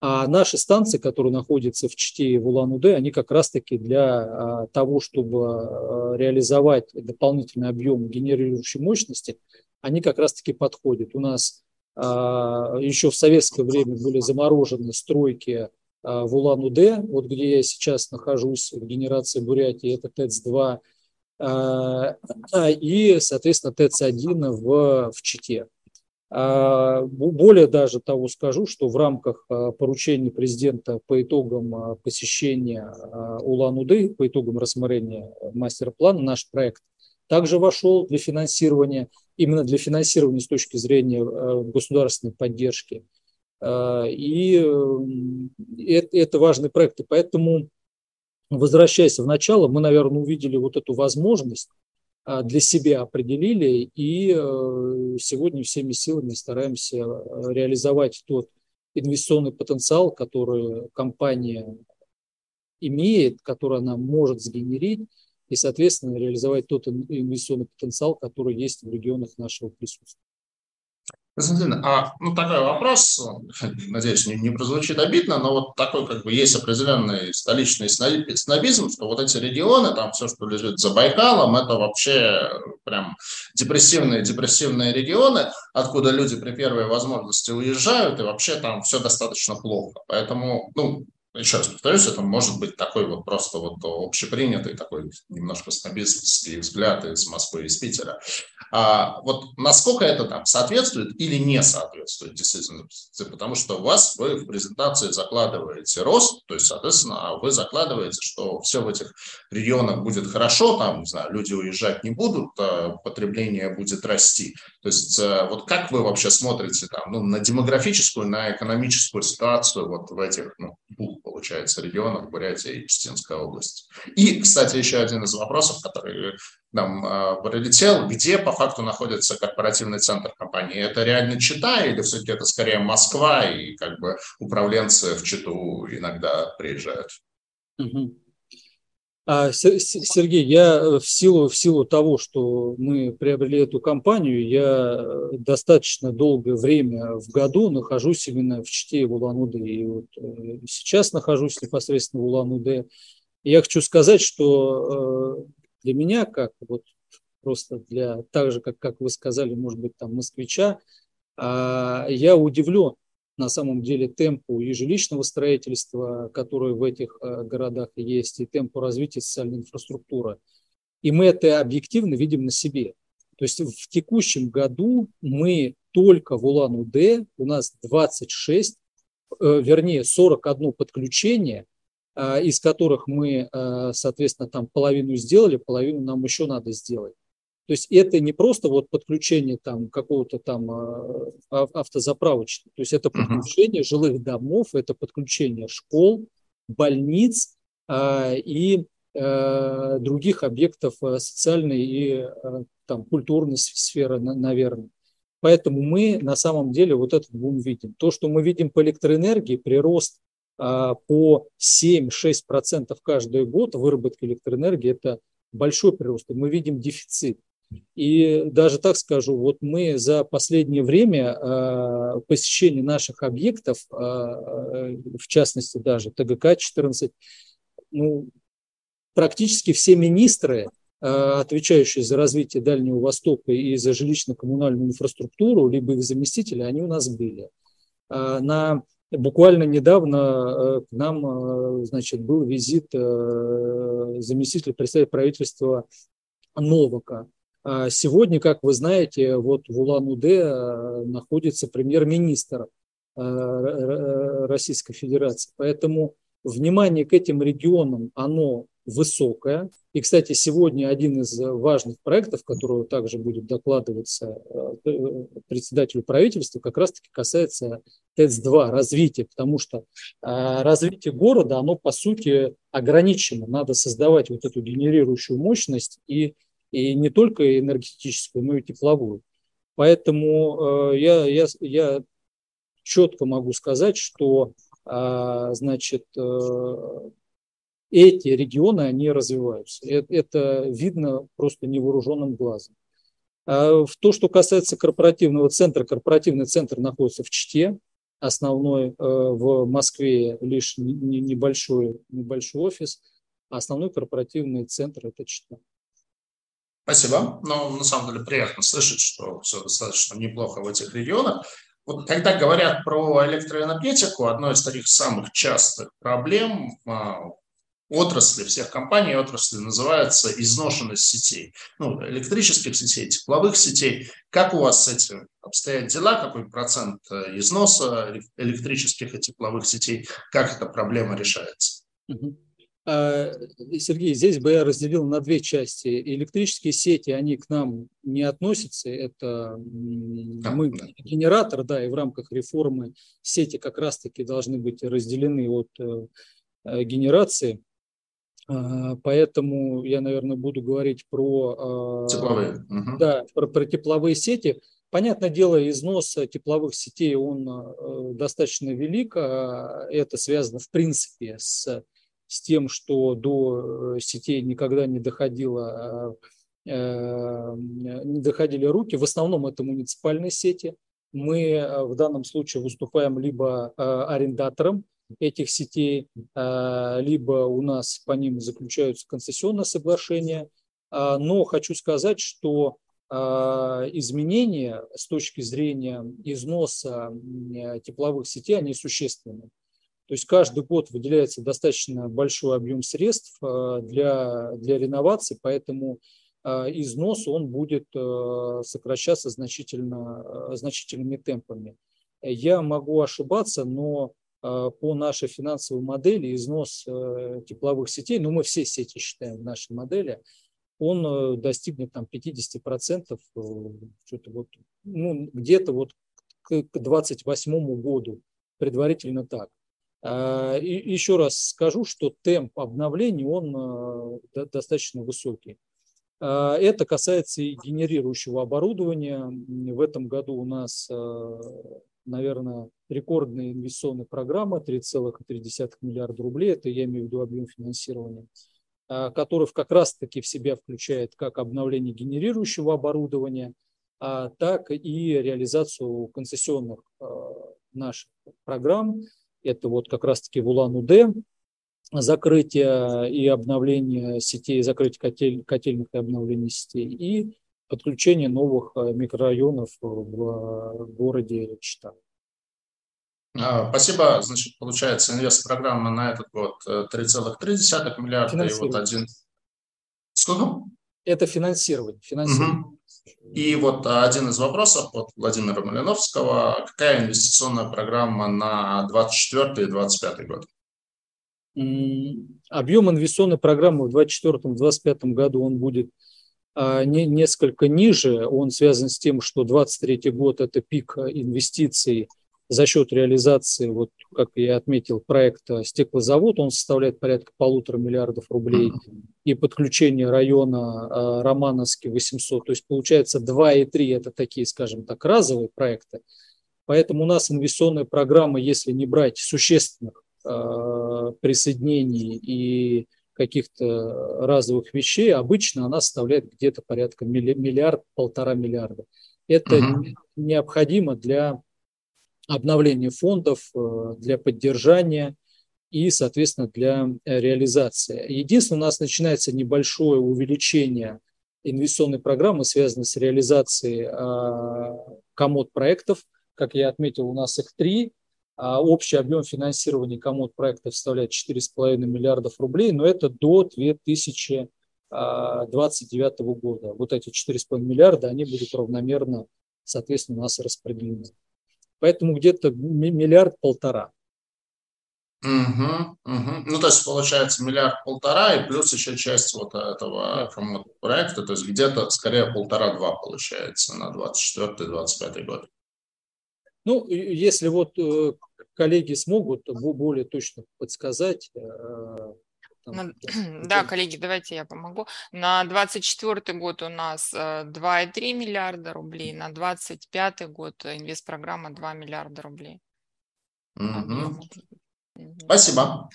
А наши станции, которые находятся в Чите и в Улан-Удэ, они как раз-таки для того, чтобы реализовать дополнительный объем генерирующей мощности, они как раз-таки подходят. У нас а, еще в советское время были заморожены стройки а, в Улан-Удэ, вот где я сейчас нахожусь в генерации Бурятии, это ТЭЦ-2, а, и, соответственно, ТЭЦ-1 в, в Чите. Более даже того скажу, что в рамках поручения президента по итогам посещения Улан-Удэ, по итогам рассмотрения мастер-плана, наш проект также вошел для финансирования – именно для финансирования с точки зрения э, государственной поддержки. Э, и э, это важный проект. И поэтому, возвращаясь в начало, мы, наверное, увидели вот эту возможность, для себя определили, и сегодня всеми силами стараемся реализовать тот инвестиционный потенциал, который компания имеет, который она может сгенерить, и, соответственно, реализовать тот инвестиционный потенциал, который есть в регионах нашего присутствия. Константин, а ну такой вопрос, надеюсь, не, не прозвучит обидно, но вот такой как бы есть определенный столичный снобизм, что вот эти регионы, там все, что лежит за Байкалом, это вообще прям депрессивные, депрессивные регионы, откуда люди при первой возможности уезжают, и вообще там все достаточно плохо. Поэтому, ну, еще раз повторюсь, это может быть такой вот просто вот общепринятый такой немножко снобистский взгляд из Москвы, из Питера. А вот насколько это там соответствует или не соответствует действительно? Потому что у вас, вы в презентации закладываете рост, то есть, соответственно, вы закладываете, что все в этих регионах будет хорошо, там, не знаю, люди уезжать не будут, а потребление будет расти. То есть э, вот как вы вообще смотрите там, ну, на демографическую, на экономическую ситуацию вот в этих ну, двух получается, регионах Бурятия и Читинская область. И, кстати, еще один из вопросов, который нам э, прилетел, где по факту находится корпоративный центр компании? Это реально Чита или все-таки это скорее Москва и как бы управленцы в Читу иногда приезжают? Угу. А, Сергей, я э, в силу, в силу того, что мы приобрели эту компанию, я э, достаточно долгое время в году нахожусь именно в Чите Улан-Удэ. И вот э, сейчас нахожусь непосредственно в Улан-Удэ. Я хочу сказать, что для меня, как вот просто для, так же, как, как вы сказали, может быть, там, москвича, а, я удивлен на самом деле темпу и жилищного строительства, которое в этих э, городах есть, и темпу развития социальной инфраструктуры. И мы это объективно видим на себе. То есть в текущем году мы только в Улан-Удэ, у нас 26, э, вернее 41 подключение, э, из которых мы, соответственно, там половину сделали, половину нам еще надо сделать. То есть это не просто вот подключение там какого-то там а, автозаправочного, то есть это подключение uh-huh. жилых домов, это подключение школ, больниц а, и а, других объектов а, социальной и а, там культурной сферы, на, наверное. Поэтому мы на самом деле вот этот бум видим. То, что мы видим по электроэнергии, прирост а, по 7-6% каждый год выработки электроэнергии, это большой прирост, и мы видим дефицит. И даже так скажу, вот мы за последнее время э, посещение наших объектов, э, в частности даже ТГК-14, ну, практически все министры, отвечающие за развитие Дальнего Востока и за жилищно-коммунальную инфраструктуру, либо их заместители, они у нас были. На Буквально недавно к нам значит, был визит заместителя представителя правительства Новака. А сегодня, как вы знаете, вот в Улан-Удэ э, находится премьер-министр э, Российской Федерации. Поэтому внимание к этим регионам, оно высокое. И, кстати, сегодня один из важных проектов, который также будет докладываться э, председателю правительства, как раз-таки касается ТЭЦ-2, развития, потому что развитие города, оно по сути ограничено. Надо создавать вот эту генерирующую мощность и и не только энергетическую, но и тепловую. Поэтому э, я, я, я четко могу сказать, что э, значит, э, эти регионы, они развиваются. Это, это видно просто невооруженным глазом. А в то, что касается корпоративного центра, корпоративный центр находится в Чите, основной в Москве лишь небольшой, небольшой офис, а основной корпоративный центр – это Чита. Спасибо. Ну, на самом деле приятно слышать, что все достаточно неплохо в этих регионах. Вот когда говорят про электроэнергетику, одной из таких самых частых проблем а, отрасли, всех компаний отрасли называется изношенность сетей. Ну, электрических сетей, тепловых сетей. Как у вас с этим обстоят дела? Какой процент э, износа электрических и тепловых сетей? Как эта проблема решается? А, Сергей, здесь бы я разделил на две части. Электрические сети, они к нам не относятся. Это мы генератор, да, и в рамках реформы сети как раз-таки должны быть разделены от э, генерации. А, поэтому я, наверное, буду говорить про, а, тепловые. Да, про, про тепловые сети. Понятное дело, износ тепловых сетей, он э, достаточно велик. Это связано, в принципе, с с тем, что до э, сетей никогда не доходило, э, э, не доходили руки. В основном это муниципальные сети. Мы в данном случае выступаем либо арендатором этих сетей, либо у нас по ним заключаются концессионные соглашения. Но хочу сказать, что изменения с точки зрения износа тепловых сетей, они существенны. То есть каждый год выделяется достаточно большой объем средств э, для, для реновации, поэтому э, износ он будет э, сокращаться значительно, значительными темпами. Я могу ошибаться, но по нашей финансовой модели износ тепловых сетей, ну мы все сети считаем в нашей модели, он достигнет там 50%, что-то вот, ну, где-то вот к 2028 году, предварительно так. А, еще раз скажу, что темп обновлений он э, достаточно высокий. А, это касается и генерирующего оборудования. В этом году у нас, э, наверное, рекордная инвестиционная программа 3,3 миллиарда рублей, это я имею в виду объем финансирования, а, который как раз-таки в себя включает как обновление генерирующего оборудования, так и реализацию концессионных э, наших программ, это вот как раз-таки в Улан-Удэ закрытие и обновление сетей, закрытие котель, котельных и обновление сетей и подключение новых э, микрорайонов в городе Чита. А, спасибо. Значит, получается, инвест-программа на этот год 3,3 э, миллиарда и вот один... Сколько? Это финансирование. финансирование. Угу. И вот один из вопросов от Владимира Малиновского. Какая инвестиционная программа на 24 и 25 год? Объем инвестиционной программы в 2024-2025 году он будет а, не, несколько ниже. Он связан с тем, что 2023 год – это пик инвестиций за счет реализации, вот как я отметил, проекта «Стеклозавод», он составляет порядка полутора миллиардов рублей, и подключение района а, Романовский 800, то есть получается 2 и 3 это такие, скажем так, разовые проекты. Поэтому у нас инвестиционная программа, если не брать существенных э, присоединений и каких-то разовых вещей, обычно она составляет где-то порядка миллиард-полтора миллиарда. Это угу. необходимо для обновления фондов, э, для поддержания и, соответственно, для э, реализации. Единственное, у нас начинается небольшое увеличение инвестиционной программы, связанной с реализацией а, комод проектов. Как я отметил, у нас их три. А общий объем финансирования комод проектов составляет 4,5 миллиардов рублей, но это до 2029 а, года. Вот эти 4,5 миллиарда, они будут равномерно, соответственно, у нас распределены. Поэтому где-то миллиард-полтора. Угу, угу. Ну, то есть, получается, миллиард-полтора и плюс еще часть вот этого проекта, то есть где-то скорее полтора-два получается на 24-25 год. Ну, если вот э, коллеги смогут более точно подсказать. Э, там, да, коллеги, давайте я помогу. На 24 год у нас 2,3 э, миллиарда рублей, на 25 год инвестпрограмма 2 миллиарда рублей. Угу. Спасибо.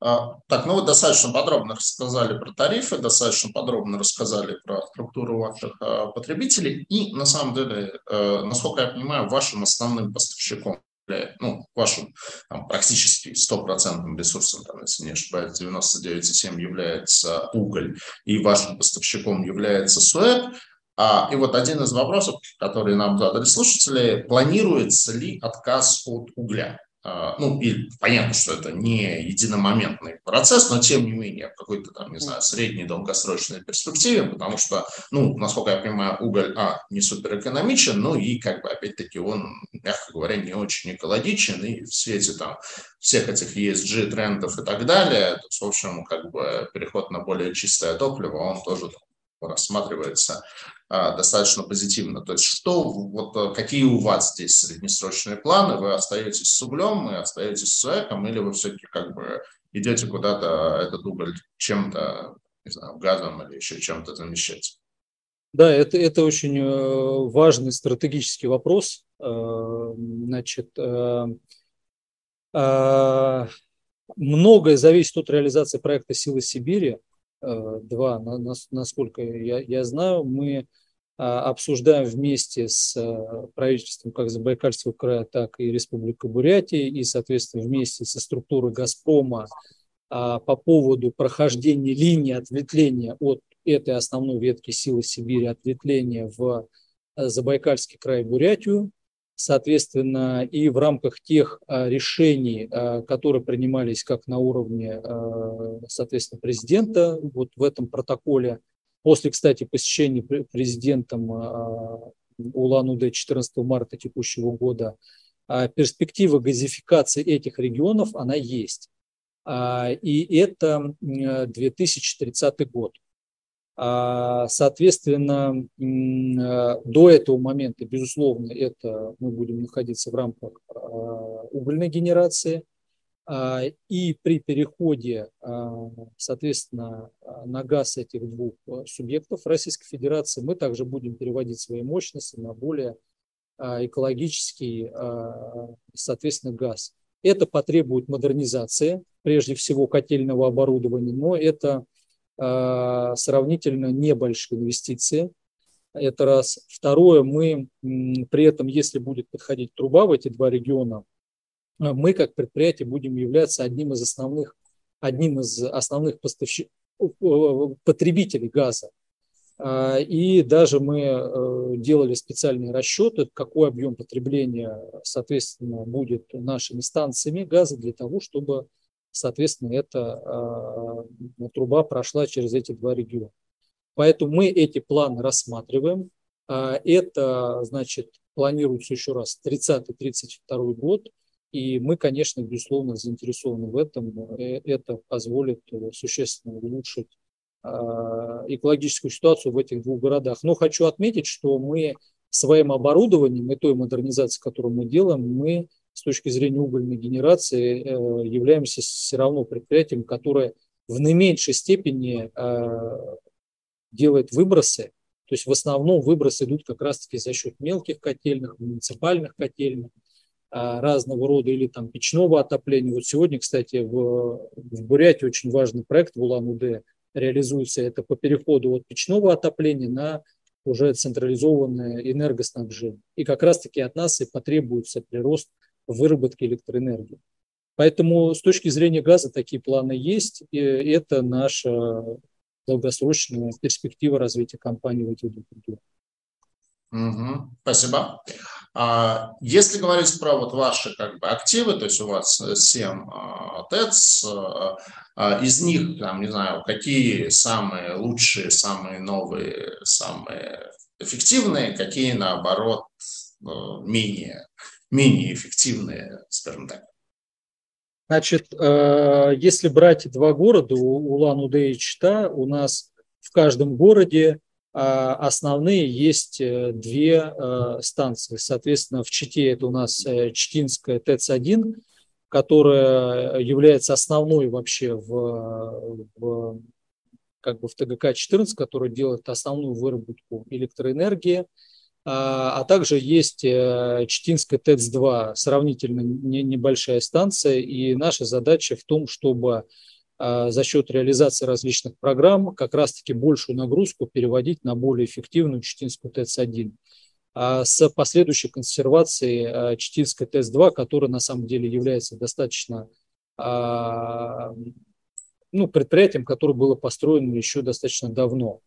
А, так, ну вы достаточно подробно рассказали про тарифы, достаточно подробно рассказали про структуру ваших а, потребителей. И на самом деле, э, насколько я понимаю, вашим основным поставщиком ну, вашим там, практически стопроцентным ресурсом, там, если не ошибаюсь, 99,7 является уголь, и вашим поставщиком является СУЭП. А, и вот один из вопросов, который нам задали слушатели, планируется ли отказ от угля? А, ну, и понятно, что это не единомоментный процесс, но тем не менее в какой-то там, не знаю, средней долгосрочной перспективе, потому что, ну, насколько я понимаю, уголь, а, не суперэкономичен, ну и как бы опять-таки он, мягко говоря, не очень экологичен, и в свете там всех этих ESG трендов и так далее, то в общем, как бы переход на более чистое топливо, он тоже рассматривается достаточно позитивно. То есть что, вот э, какие у вас здесь среднесрочные планы? Вы остаетесь с углем, вы остаетесь с ЭКом, или вы все-таки как бы идете куда-то этот уголь чем-то, не знаю, газом или еще чем-то замещать? Да, это, это очень э, важный стратегический вопрос. Э, значит, многое зависит от реализации проекта «Силы Сибири». Э, два, насколько я, я знаю, мы а, обсуждаем вместе с э, правительством как Забайкальского края, так и Республика Бурятия, и, соответственно, вместе со структурой «Газпрома» а, по поводу прохождения линии ответвления от этой основной ветки силы Сибири, ответвления в э, Забайкальский край Бурятию, Соответственно, и в рамках тех а, решений, а, которые принимались как на уровне, а, соответственно, президента, вот в этом протоколе, после, кстати, посещения президентом Улан-Удэ 14 марта текущего года, перспектива газификации этих регионов, она есть. И это 2030 год. А, соответственно, а, до этого момента, безусловно, это мы будем находиться в рамках а, угольной генерации. И при переходе, соответственно, на газ этих двух субъектов Российской Федерации мы также будем переводить свои мощности на более экологический, соответственно, газ. Это потребует модернизации, прежде всего котельного оборудования, но это Э, сравнительно небольшие инвестиции. Это раз. Второе, мы при этом, если будет подходить труба в эти два региона, э, мы как предприятие будем являться одним из основных, одним из основных поставщиков, э, потребителей газа. И даже мы делали специальные расчеты, какой объем потребления, соответственно, будет нашими станциями газа для того, чтобы соответственно, эта э, труба прошла через эти два региона. Поэтому мы эти планы рассматриваем. А, это, значит, планируется еще раз 30-32 год. И мы, конечно, безусловно, заинтересованы в этом. Э, это позволит существенно улучшить экологическую ситуацию в этих двух городах. Но хочу отметить, что мы своим оборудованием и той модернизацией, которую мы делаем, мы с точки зрения угольной генерации э, являемся все равно предприятием, которое в наименьшей степени э, делает выбросы. То есть в основном выбросы идут как раз-таки за счет мелких котельных, муниципальных котельных. разного рода или там печного отопления. Вот сегодня, кстати, в, в Бурятии очень важный проект в Улан-Удэ реализуется. Это по переходу от печного отопления на уже централизованное энергоснабжение. И как раз-таки от нас и потребуется прирост выработки электроэнергии. Поэтому с точки зрения газа такие планы есть, и это наша долгосрочная перспектива развития компании в этих двух регионах. Угу, спасибо. А, если говорить про вот ваши как бы активы, то есть у вас 7 а, ТЭЦ, а, из них, там, не знаю, какие самые лучшие, самые новые, самые эффективные, какие наоборот менее, менее эффективные, скажем так. Значит, если брать два города, Улан-Удэ и Чита, у нас в каждом городе а, основные есть э, две э, станции. Соответственно, в Чите это у нас э, Читинская ТЭЦ-1, которая является основной вообще в, в, как бы в ТГК-14, которая делает основную выработку электроэнергии. А, а также есть Читинская ТЭЦ-2, сравнительно небольшая станция, и наша задача в том, чтобы а, за счет реализации различных программ как раз-таки большую нагрузку переводить на более эффективную Читинскую ТЭЦ-1 а с последующей консервацией Читинской ТЭЦ-2, которая на самом деле является достаточно ну, предприятием, которое было построено еще достаточно давно.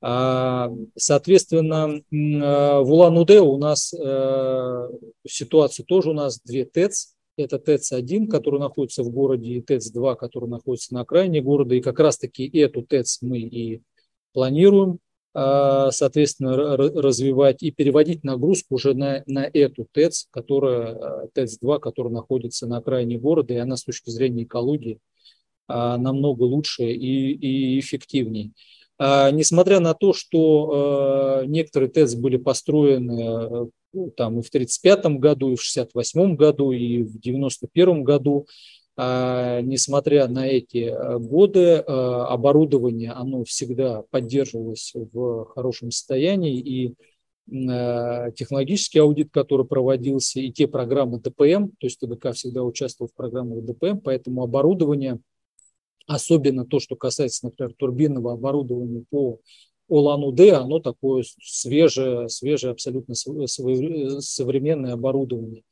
Соответственно, в Улан-Удэ у нас э, ситуация тоже у нас две ТЭЦ – это ТЭЦ-1, который находится в городе, и ТЭЦ-2, который находится на окраине города. И как раз-таки эту ТЭЦ мы и планируем, а, соответственно, развивать и переводить нагрузку уже на, на эту ТЭЦ, которая, а, ТЭЦ-2, которая находится на окраине города, и она с точки зрения экологии а, намного лучше и, и эффективнее. Несмотря на то, что некоторые ТЭЦ были построены ну, там и в 1935 году, и в 1968 году, и в 1991 году. А, несмотря на эти э, годы, а, оборудование, оно всегда поддерживалось в хорошем состоянии, и э, технологический аудит, который проводился, и те программы ДПМ, то есть ТДК всегда участвовал в программах ДПМ, поэтому оборудование, особенно то, что касается, например, турбинного оборудования по Улан-Удэ, оно такое свежее, свежее абсолютно современное оборудование.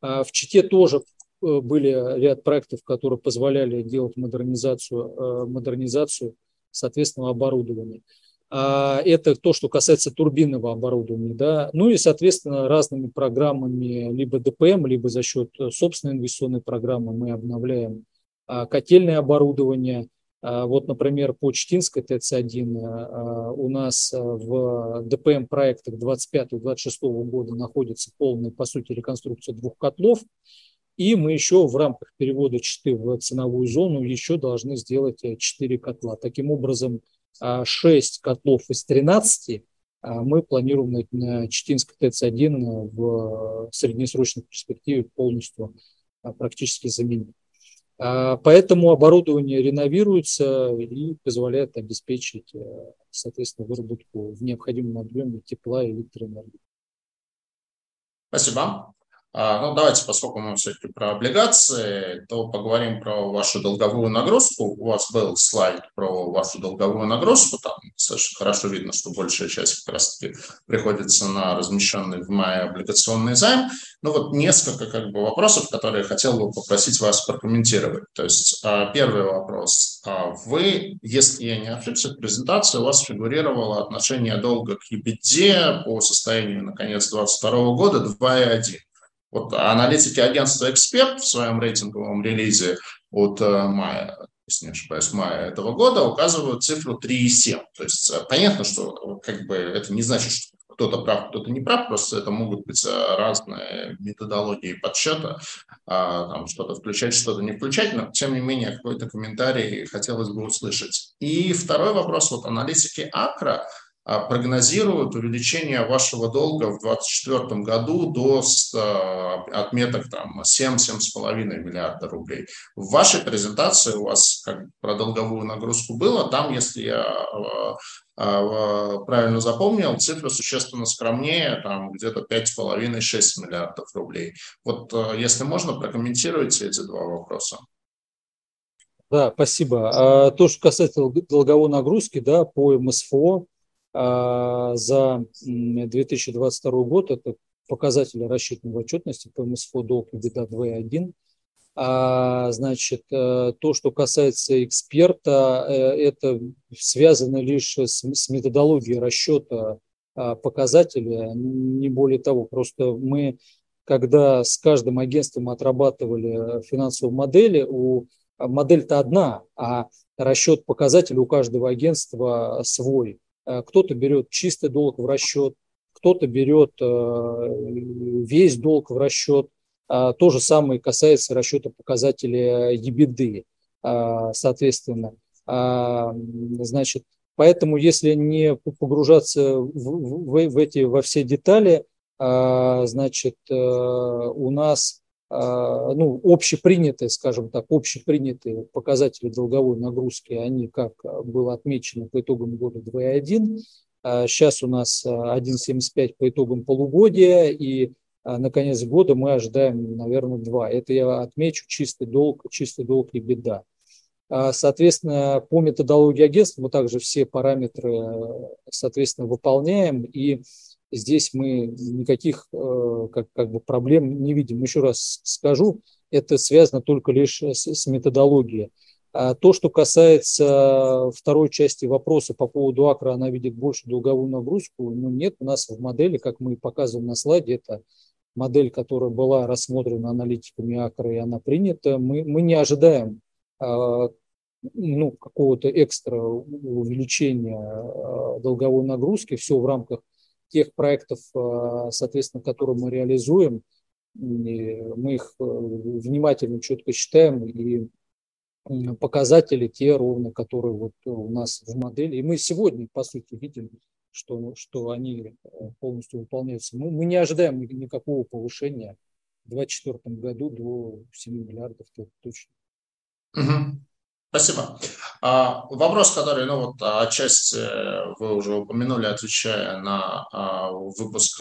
А в Чите тоже э, были ряд проектов, которые позволяли делать модернизацию, э, модернизацию соответственного оборудования. А это то, что касается турбинного оборудования. Да? Ну и, соответственно, разными программами, либо ДПМ, либо за счет собственной инвестиционной программы мы обновляем котельное оборудование – а, вот, например, по Чтинской ТЭЦ-1 а, у нас а, в ДПМ-проектах 25-26 года находится полная, по сути, реконструкция двух котлов. И мы еще в рамках перевода Читы в ценовую зону еще должны сделать 4 э, котла. Таким образом, 6 котлов из 13 мы планируем на Читинской ТЭЦ-1 в среднесрочной перспективе полностью практически заменить. А, поэтому оборудование реновируется и позволяет обеспечить, э, соответственно, выработку в необходимом объеме тепла и электроэнергии. Спасибо. А, ну, давайте, поскольку мы все-таки про облигации, то поговорим про вашу долговую нагрузку. У вас был слайд про вашу долговую нагрузку. Там совершенно хорошо видно, что большая часть как раз-таки приходится на размещенный в мае облигационный займ. Ну вот несколько как бы вопросов, которые я хотел бы попросить вас прокомментировать. То есть а, первый вопрос. А вы, если я не ошибся, в презентации у вас фигурировало отношение долга к EBITDA по состоянию на конец 2022 года 2,1. Вот аналитики агентства «Эксперт» в своем рейтинговом релизе от э, мая, если не ошибаюсь, мая этого года указывают цифру 3,7. То есть э, понятно, что как бы это не значит, что кто-то прав, кто-то не прав, просто это могут быть э, разные методологии подсчета, а, там что-то включать, что-то не включать, но тем не менее какой-то комментарий хотелось бы услышать. И второй вопрос, вот аналитики Акра – прогнозируют увеличение вашего долга в 2024 году до а, отметок там 7-7,5 миллиарда рублей. В вашей презентации у вас как про долговую нагрузку было, там, если я правильно запомнил, цифра существенно скромнее, там где-то 5,5-6 миллиардов рублей. Вот если можно, прокомментируйте эти два вопроса. Да, спасибо. А то, что касается долговой нагрузки, да, по МСФО а, за 2022 год, это показатели рассчитанной отчетности по МСФО долг и беда 2.1. А, значит, э, то, что касается эксперта, э, это связано лишь с, с методологией расчета а, показателя, не более того. Просто мы, когда с каждым агентством отрабатывали финансовые модели, у модель-то одна, а расчет показателей у каждого агентства свой. Э, кто-то берет чистый долг в расчет, кто-то берет весь долг в расчет, а, то же самое касается расчета показателя EBITDA, а, соответственно. Значит, поэтому если не погружаться в, в, в эти во все детали, значит, э, у нас ну, общепринятые, скажем так, общепринятые показатели долговой нагрузки, они, как было отмечено по итогам года 2.1, сейчас у нас 1.75 по итогам полугодия, и а на конец года мы ожидаем, наверное, два. Это я отмечу чистый долг, чистый долг и беда. А, соответственно, по методологии агентства мы также все параметры, соответственно, выполняем, и здесь мы никаких э, как, как бы проблем не видим. Еще раз скажу, это связано только лишь с, с методологией. А то, что касается второй части вопроса по поводу Акра, она видит больше долговую нагрузку, ну нет, у нас в модели, как мы показываем на слайде, это модель, которая была рассмотрена аналитиками АКРА, и она принята, мы, мы не ожидаем а, ну, какого-то экстра увеличения а, долговой нагрузки, все в рамках тех проектов, а, соответственно, которые мы реализуем, мы их э, внимательно, четко считаем, и показатели те ровно, которые вот у нас в модели. И мы сегодня, по сути, видим что, что они э, полностью выполняются. Мы, мы не ожидаем никакого повышения в 2024 году до 7 миллиардов точно. Угу. Спасибо. А, вопрос, который, ну вот, отчасти вы уже упомянули, отвечая на а, выпуск,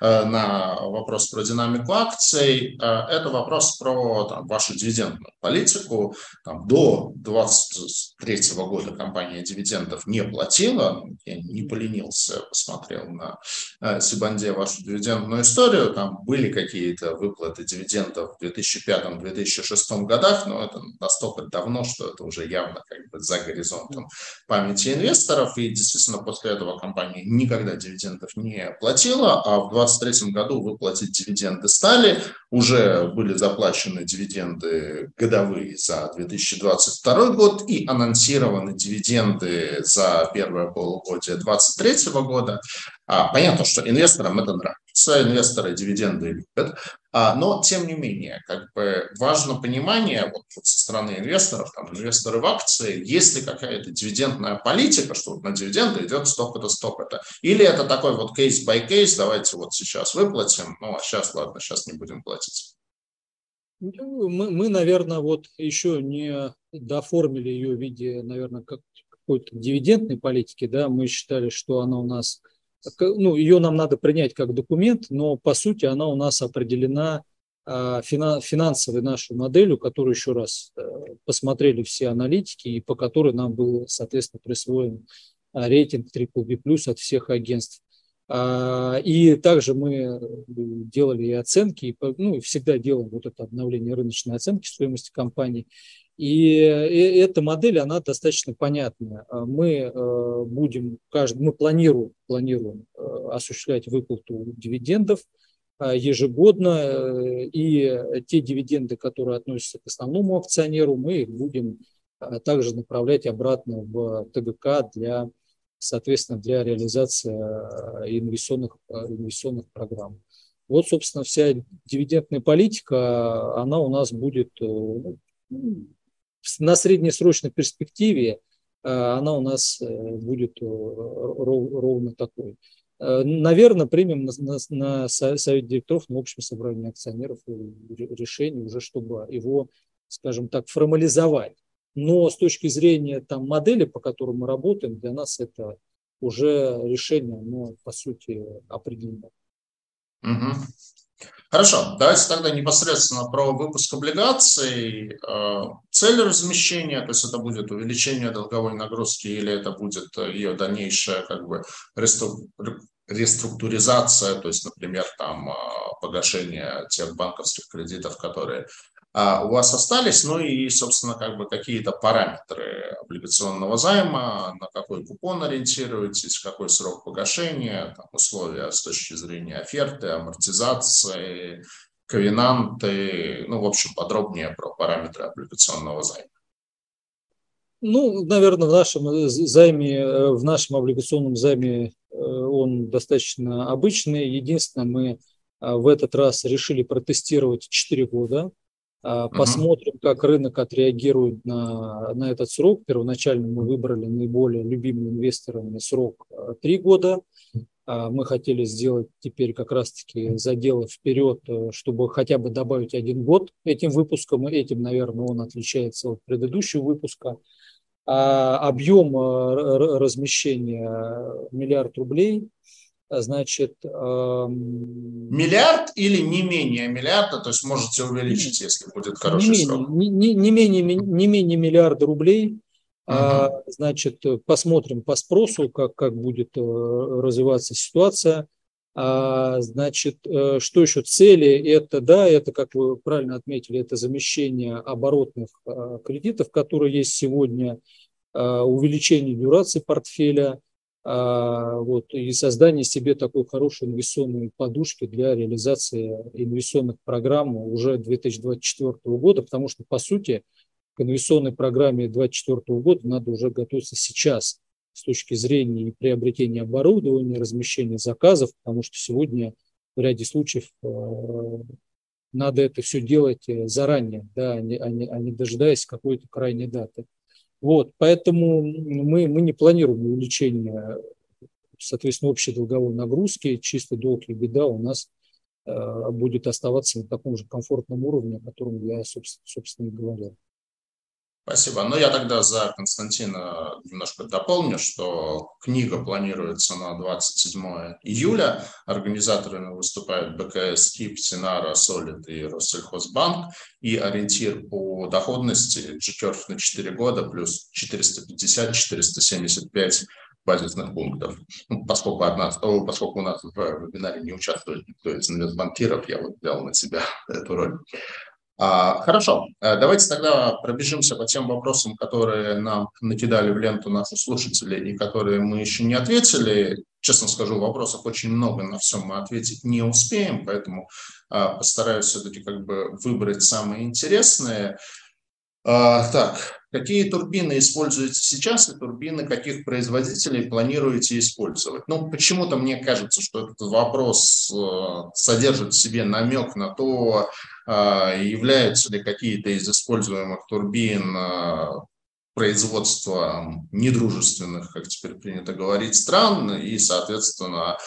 а, на вопрос про динамику акций, а, это вопрос про там, вашу дивидендную политику. Там, до 2023 года компания дивидендов не платила, я не поленился, посмотрел на а, Сибанде вашу дивидендную историю, там были какие-то выплаты дивидендов в 2005-2006 годах, но это настолько давно, что это уже явно как бы за горизонтом памяти инвесторов. И действительно после этого компания никогда дивидендов не платила, а в 2023 году выплатить дивиденды стали. Уже были заплачены дивиденды годовые за 2022 год и анонсированы дивиденды за первое полугодие 2023 года. А, понятно, что инвесторам это нравится, инвесторы дивиденды любят, а, но тем не менее, как бы важно понимание вот, вот со стороны инвесторов, там, инвесторы в акции, есть ли какая-то дивидендная политика, что вот на дивиденды идет столько-то, столько-то, или это такой вот кейс-by кейс, давайте вот сейчас выплатим, ну а сейчас, ладно, сейчас не будем платить. Ну, мы, мы, наверное, вот еще не доформили ее в виде, наверное, как какой-то дивидендной политики, да, мы считали, что она у нас ну, ее нам надо принять как документ, но по сути она у нас определена а, финансовой нашей моделью, которую еще раз э, посмотрели все аналитики и по которой нам был, соответственно, присвоен а, рейтинг BBB+, от всех агентств. А, и также мы делали и оценки, ну, всегда делаем вот это обновление рыночной оценки стоимости компании. И эта модель, она достаточно понятная. А мы э, будем, мы планируем, планируем э, осуществлять выплату дивидендов а, ежегодно, э, и те дивиденды, которые относятся к основному акционеру, мы их будем также направлять обратно в ТГК для, соответственно, для реализации инвестиционных, инвестиционных программ. Вот, собственно, вся дивидендная политика, она у нас будет ну, на среднесрочной перспективе э, она у нас э, будет э, ровно такой. Наверное, примем на, на, на совет директоров, на общем собрании акционеров решение уже, чтобы его, скажем так, формализовать. Но с точки зрения там, модели, по которой мы работаем, для нас это уже решение, ну, по сути, определено. Угу. Хорошо, давайте тогда непосредственно про выпуск облигаций. Э, цель размещения, то есть это будет увеличение долговой нагрузки или это будет ее дальнейшая как бы реструктуризация, то есть, например, там э, погашение тех банковских кредитов, которые у вас остались, ну и, собственно, как бы какие-то параметры облигационного займа, на какой купон ориентируетесь, какой срок погашения, там, условия с точки зрения оферты, амортизации, ковенанты, ну, в общем, подробнее про параметры облигационного займа. Ну, наверное, в нашем займе, э, в нашем облигационном займе э, он достаточно обычный. Единственное, мы э, в этот раз решили протестировать 4 года. А, посмотрим, как рынок отреагирует на, на этот срок. Первоначально мы выбрали наиболее любимый инвесторами срок 3 года. А, мы хотели сделать теперь как раз-таки заделы вперед, э, чтобы хотя бы добавить один год этим выпуском. И этим, наверное, он отличается от предыдущего выпуска. А объем э, размещения миллиард рублей – значит... Миллиард или не менее миллиарда, то есть можете увеличить, если будет хороший не срок? Не, не, не, менее, не менее миллиарда рублей. Угу. А, значит, посмотрим по спросу, как, как будет э, развиваться ситуация. А, значит, э, что еще? Цели – это, да, это, как вы правильно отметили, это замещение оборотных э, кредитов, которые есть сегодня, увеличение дюрации портфеля – а, вот, и создание себе такой хорошей инвестиционной подушки для реализации инвестиционных программ уже 2024 года, потому что, по сути, к инвестиционной программе 2024 года надо уже готовиться сейчас с точки зрения приобретения оборудования, размещения заказов, потому что сегодня в ряде случаев э, надо это все делать э, заранее, да, а не, а не, а не дожидаясь какой-то крайней даты. Вот, поэтому мы, мы не планируем увеличение, соответственно, общей долговой нагрузки. Чисто долг и беда у нас э, будет оставаться на таком же комфортном уровне, о котором я, собственно, собственно и говорил. Спасибо. Ну, я тогда за Константина немножко дополню, что книга планируется на 27 июля. Организаторами выступают БКС, КИП, Синара, Солид и Россельхозбанк. И ориентир по доходности GTERF на 4 года плюс 450-475 базисных пунктов. Ну, поскольку, от нас, поскольку у нас в вебинаре не участвует никто из инвестбанкиров, я вот взял на себя эту роль. А, хорошо, э, давайте тогда пробежимся по тем вопросам, которые нам накидали в ленту наши слушатели и которые мы еще не ответили. Честно скажу, вопросов очень много, на все мы ответить не успеем, поэтому а, постараюсь все-таки как бы выбрать самые интересные. А, так, какие турбины используете сейчас и турбины каких производителей планируете использовать? Ну, почему-то мне кажется, что этот вопрос э, содержит в себе намек на то, являются ли какие-то из используемых турбин а, производства недружественных, как теперь принято говорить, стран, и, соответственно,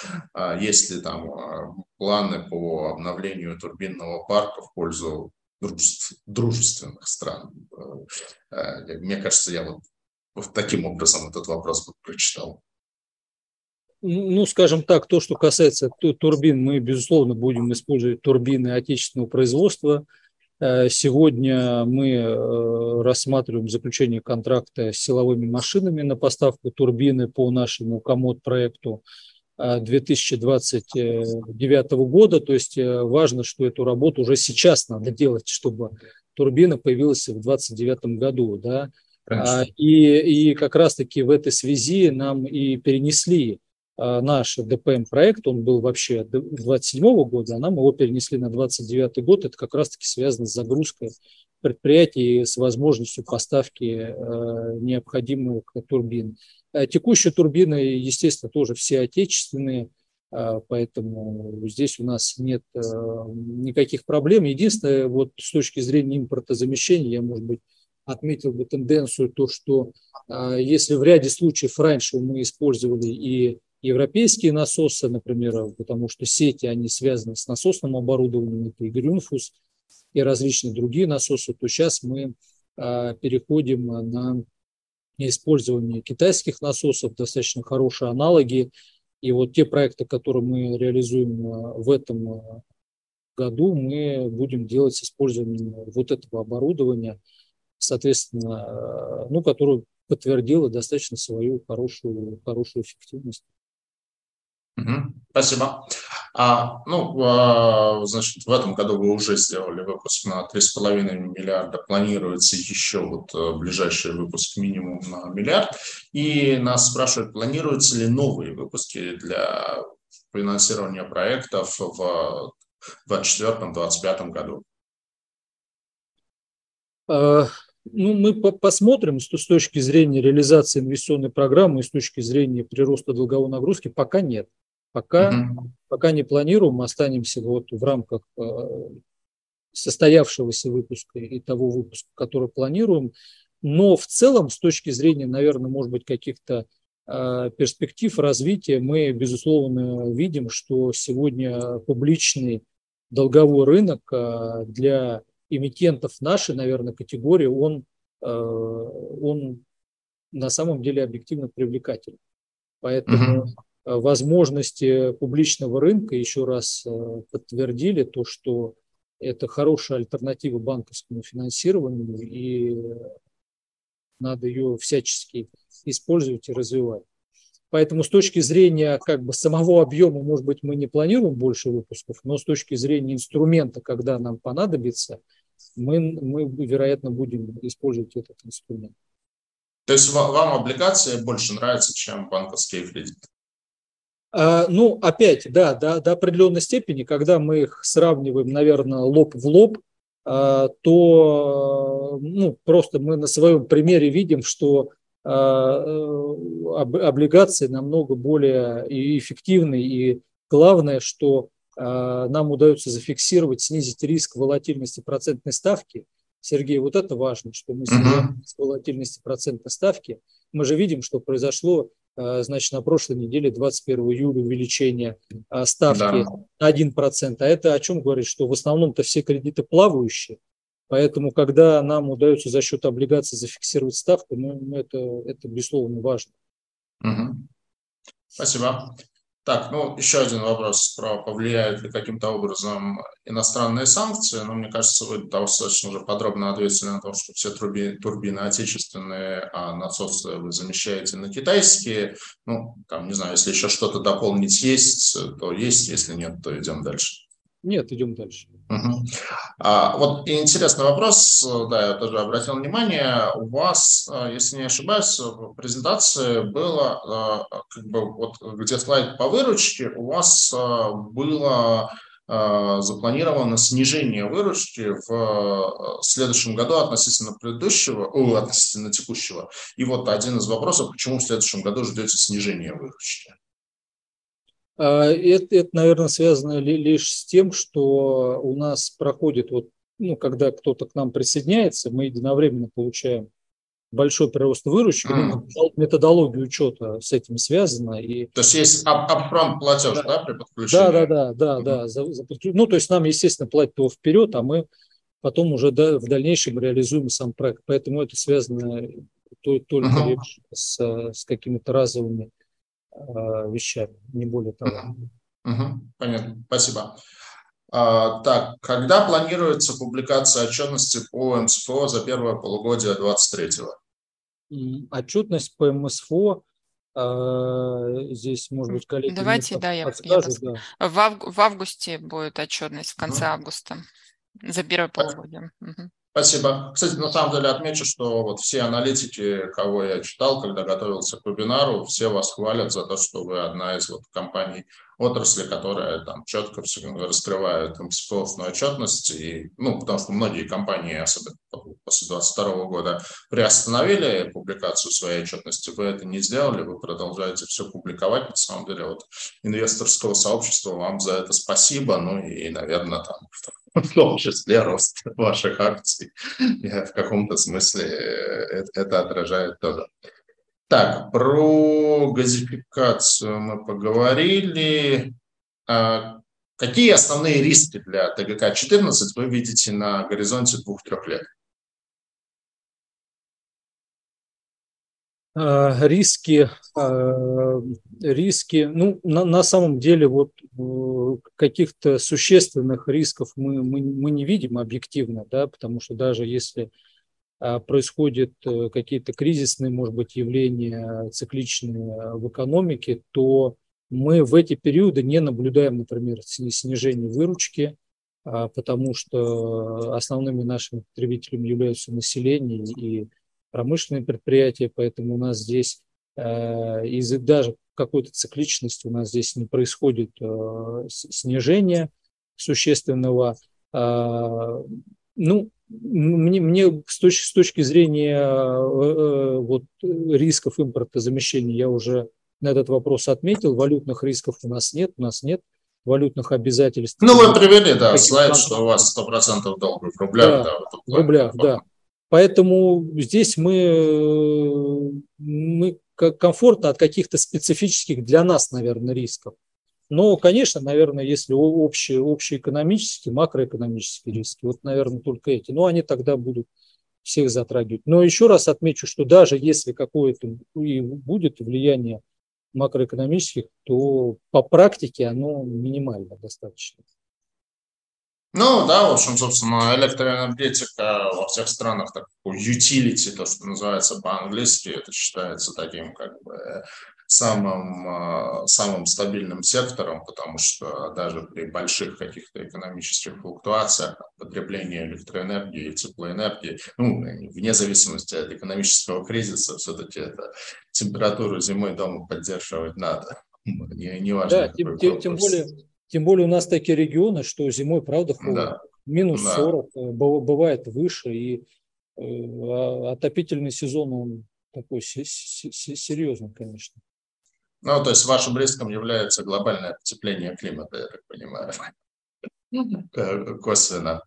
есть ли там планы по обновлению турбинного парка в пользу дружественных стран. Э, э, мне кажется, я вот таким образом этот вопрос прочитал. Ну, скажем так, то, что касается турбин, мы, безусловно, будем использовать турбины отечественного производства. Э, сегодня мы рассматриваем заключение контракта с силовыми машинами на поставку турбины по нашему комод-проекту. 2029 года. То есть э, важно, что эту работу уже сейчас надо делать, чтобы турбина появилась в 2029 году. Да? А, и, и как раз-таки в этой связи нам и перенесли наш ДПМ-проект, он был вообще 27 года, а нам его перенесли на 29 год. Это как раз-таки связано с загрузкой предприятий, с возможностью поставки э, необходимых турбин. Э, текущие турбины, естественно, тоже все отечественные, поэтому здесь у нас нет никаких проблем. Единственное, вот с точки зрения импортозамещения, я, может быть, отметил бы тенденцию, то, что если в ряде случаев раньше мы использовали и европейские насосы, например, потому что сети, они связаны с насосным оборудованием, это и Грюнфус, и различные другие насосы, то сейчас мы переходим на использование китайских насосов, достаточно хорошие аналоги. И вот те проекты, которые мы реализуем в этом году, мы будем делать с использованием вот этого оборудования, соответственно, ну, которое подтвердило достаточно свою хорошую, хорошую эффективность. Спасибо. А, ну, а, значит, в этом году вы уже сделали выпуск на 3,5 миллиарда. Планируется еще вот э, ближайший выпуск минимум на миллиард. И нас спрашивают, планируются ли новые выпуски для финансирования проектов в 2024-2025 году? А, ну, мы посмотрим с точки зрения реализации инвестиционной программы и с точки зрения прироста долговой нагрузки, пока нет. Пока, угу. пока не планируем, мы останемся вот в рамках э, состоявшегося выпуска и того выпуска, который планируем. Но в целом, с точки зрения, наверное, может быть, каких-то э, перспектив развития, мы, безусловно, видим, что сегодня публичный долговой рынок э, для эмитентов нашей, наверное, категории, он, он на самом деле объективно привлекателен. Поэтому угу. Э, возможности публичного рынка еще раз э, подтвердили то, что это хорошая альтернатива банковскому финансированию, и надо ее всячески использовать и развивать. Поэтому с точки зрения как бы самого объема, может быть, мы не планируем больше выпусков, но с точки зрения инструмента, когда нам понадобится, мы, мы вероятно, будем использовать этот инструмент. То есть вам облигации больше нравятся, чем банковские кредиты? А, ну, опять, да, до, до определенной степени, когда мы их сравниваем, наверное, лоб в лоб, а, то ну, просто мы на своем примере видим, что а, э, облигации намного более эффективны, и главное, что нам удается зафиксировать, снизить риск волатильности процентной ставки. Сергей, вот это важно, что мы снижаем uh-huh. волатильности процентной ставки. Мы же видим, что произошло значит, на прошлой неделе, 21 июля, увеличение э, ставки да. на 1%. А это о чем говорит? Что в основном-то все кредиты плавающие, поэтому когда нам удается за счет облигаций зафиксировать ставку, ну это, это безусловно важно. Угу. Спасибо. Так, ну, еще один вопрос про повлияют ли каким-то образом иностранные санкции. Ну, мне кажется, вы достаточно уже подробно ответили на то, что все турбины, турбины отечественные, а насосы вы замещаете на китайские. Ну, там, не знаю, если еще что-то дополнить есть, то есть, если нет, то идем дальше. Нет, идем дальше. Угу. А, вот интересный вопрос, да, я тоже обратил внимание. У вас, а, если не ошибаюсь, в презентации было, а, как бы, вот где слайд по выручке, у вас а, было запланировано снижение выручки в следующем году относительно предыдущего, о, относительно текущего. И вот один из вопросов, почему в следующем году ждете снижения выручки? А, это, это, наверное, связано лишь с тем, что у нас проходит, вот, ну, когда кто-то к нам присоединяется, мы единовременно получаем большой прирост выручки, mm. методология учета с этим связана. И... То есть есть upfront платеж, да, да, при подключении? Да, да, да, да, mm. да. За, за, ну, то есть нам, естественно, платят его вперед, а мы потом уже да, в дальнейшем реализуем сам проект. Поэтому это связано только mm-hmm. лишь с, с какими-то разовыми Э, вещами, не более того. Угу, понятно, спасибо. А, так, когда планируется публикация отчетности по МСФО за первое полугодие 2023-го? Отчетность по МСФО э, здесь, может быть, коллеги... Давайте, да, я, подскажут, я да. В, авг... в августе будет отчетность, в конце угу. августа, за первое полугодие. Угу. Спасибо. Кстати, на самом деле отмечу, что вот все аналитики, кого я читал, когда готовился к вебинару, все вас хвалят за то, что вы одна из вот компаний отрасли, которая там четко раскрывает МСФОФную отчетность. И, ну, потому что многие компании, особенно после 2022 года, приостановили публикацию своей отчетности. Вы это не сделали, вы продолжаете все публиковать. На самом деле, вот инвесторского сообщества вам за это спасибо. Ну и, наверное, там в том числе рост ваших акций в каком-то смысле э, это отражает тоже. Так, про газификацию мы поговорили. А какие основные риски для ТГК-14 вы видите на горизонте двух-трех лет? Э, риски, э, риски, ну, на, на самом деле вот э, каких-то существенных рисков мы, мы, мы не видим объективно, да, потому что даже если происходят какие-то кризисные, может быть, явления цикличные в экономике, то мы в эти периоды не наблюдаем, например, снижение выручки, потому что основными нашими потребителями являются население и промышленные предприятия, поэтому у нас здесь э, из-за даже какой-то цикличности у нас здесь не происходит э, снижения существенного. Э, ну, мне, мне с, точки, с точки зрения вот, рисков импортозамещения я уже на этот вопрос отметил. Валютных рисков у нас нет, у нас нет валютных обязательств. Ну, вы привели, да, слайд, что у вас 100% долларов в рублях. Да, да, в рублях, да. Поэтому здесь мы, мы комфортно от каких-то специфических для нас, наверное, рисков. Но, конечно, наверное, если общие, общие экономические, макроэкономические риски, вот, наверное, только эти, но они тогда будут всех затрагивать. Но еще раз отмечу, что даже если какое-то и будет влияние макроэкономических, то по практике оно минимально достаточно. Ну да, в общем, собственно, электроэнергетика во всех странах такой utility, то, что называется по-английски, это считается таким как бы самым, а, самым стабильным сектором, потому что даже при больших каких-то экономических флуктуациях потребление электроэнергии и теплоэнергии, ну, вне зависимости от экономического кризиса, все-таки это температуру зимой дома поддерживать надо. Не, не важно. Да, тем, тем, тем более тем более у нас такие регионы, что зимой, правда, холодно. Да. Минус да. 40, э, бывает выше, и э, а отопительный сезон, он такой серьезный, конечно. Ну, то есть вашим риском является глобальное потепление климата, я так понимаю, косвенно.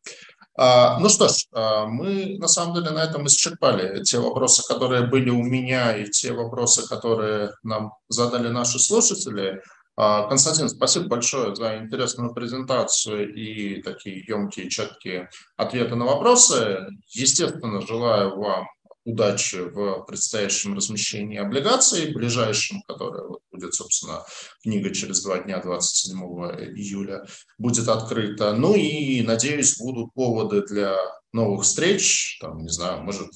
А, ну что ж, а, мы на самом деле на этом исчерпали те вопросы, которые были у меня, и те вопросы, которые нам задали наши слушатели. А, Константин, спасибо большое за интересную презентацию и такие емкие, четкие ответы на вопросы. Естественно, желаю вам удачи в предстоящем размещении облигаций, ближайшем, которое вот будет, собственно, книга через два дня, 27 июля, будет открыта. Ну и, надеюсь, будут поводы для новых встреч, там, не знаю, может,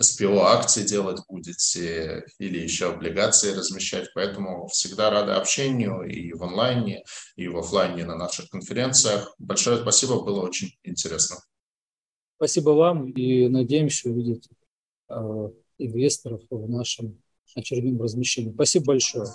СПО акции делать будете или еще облигации размещать. Поэтому всегда рады общению и в онлайне, и в офлайне на наших конференциях. Большое спасибо, было очень интересно. Спасибо вам и надеемся увидеть инвесторов в нашем очередном размещении. Спасибо большое.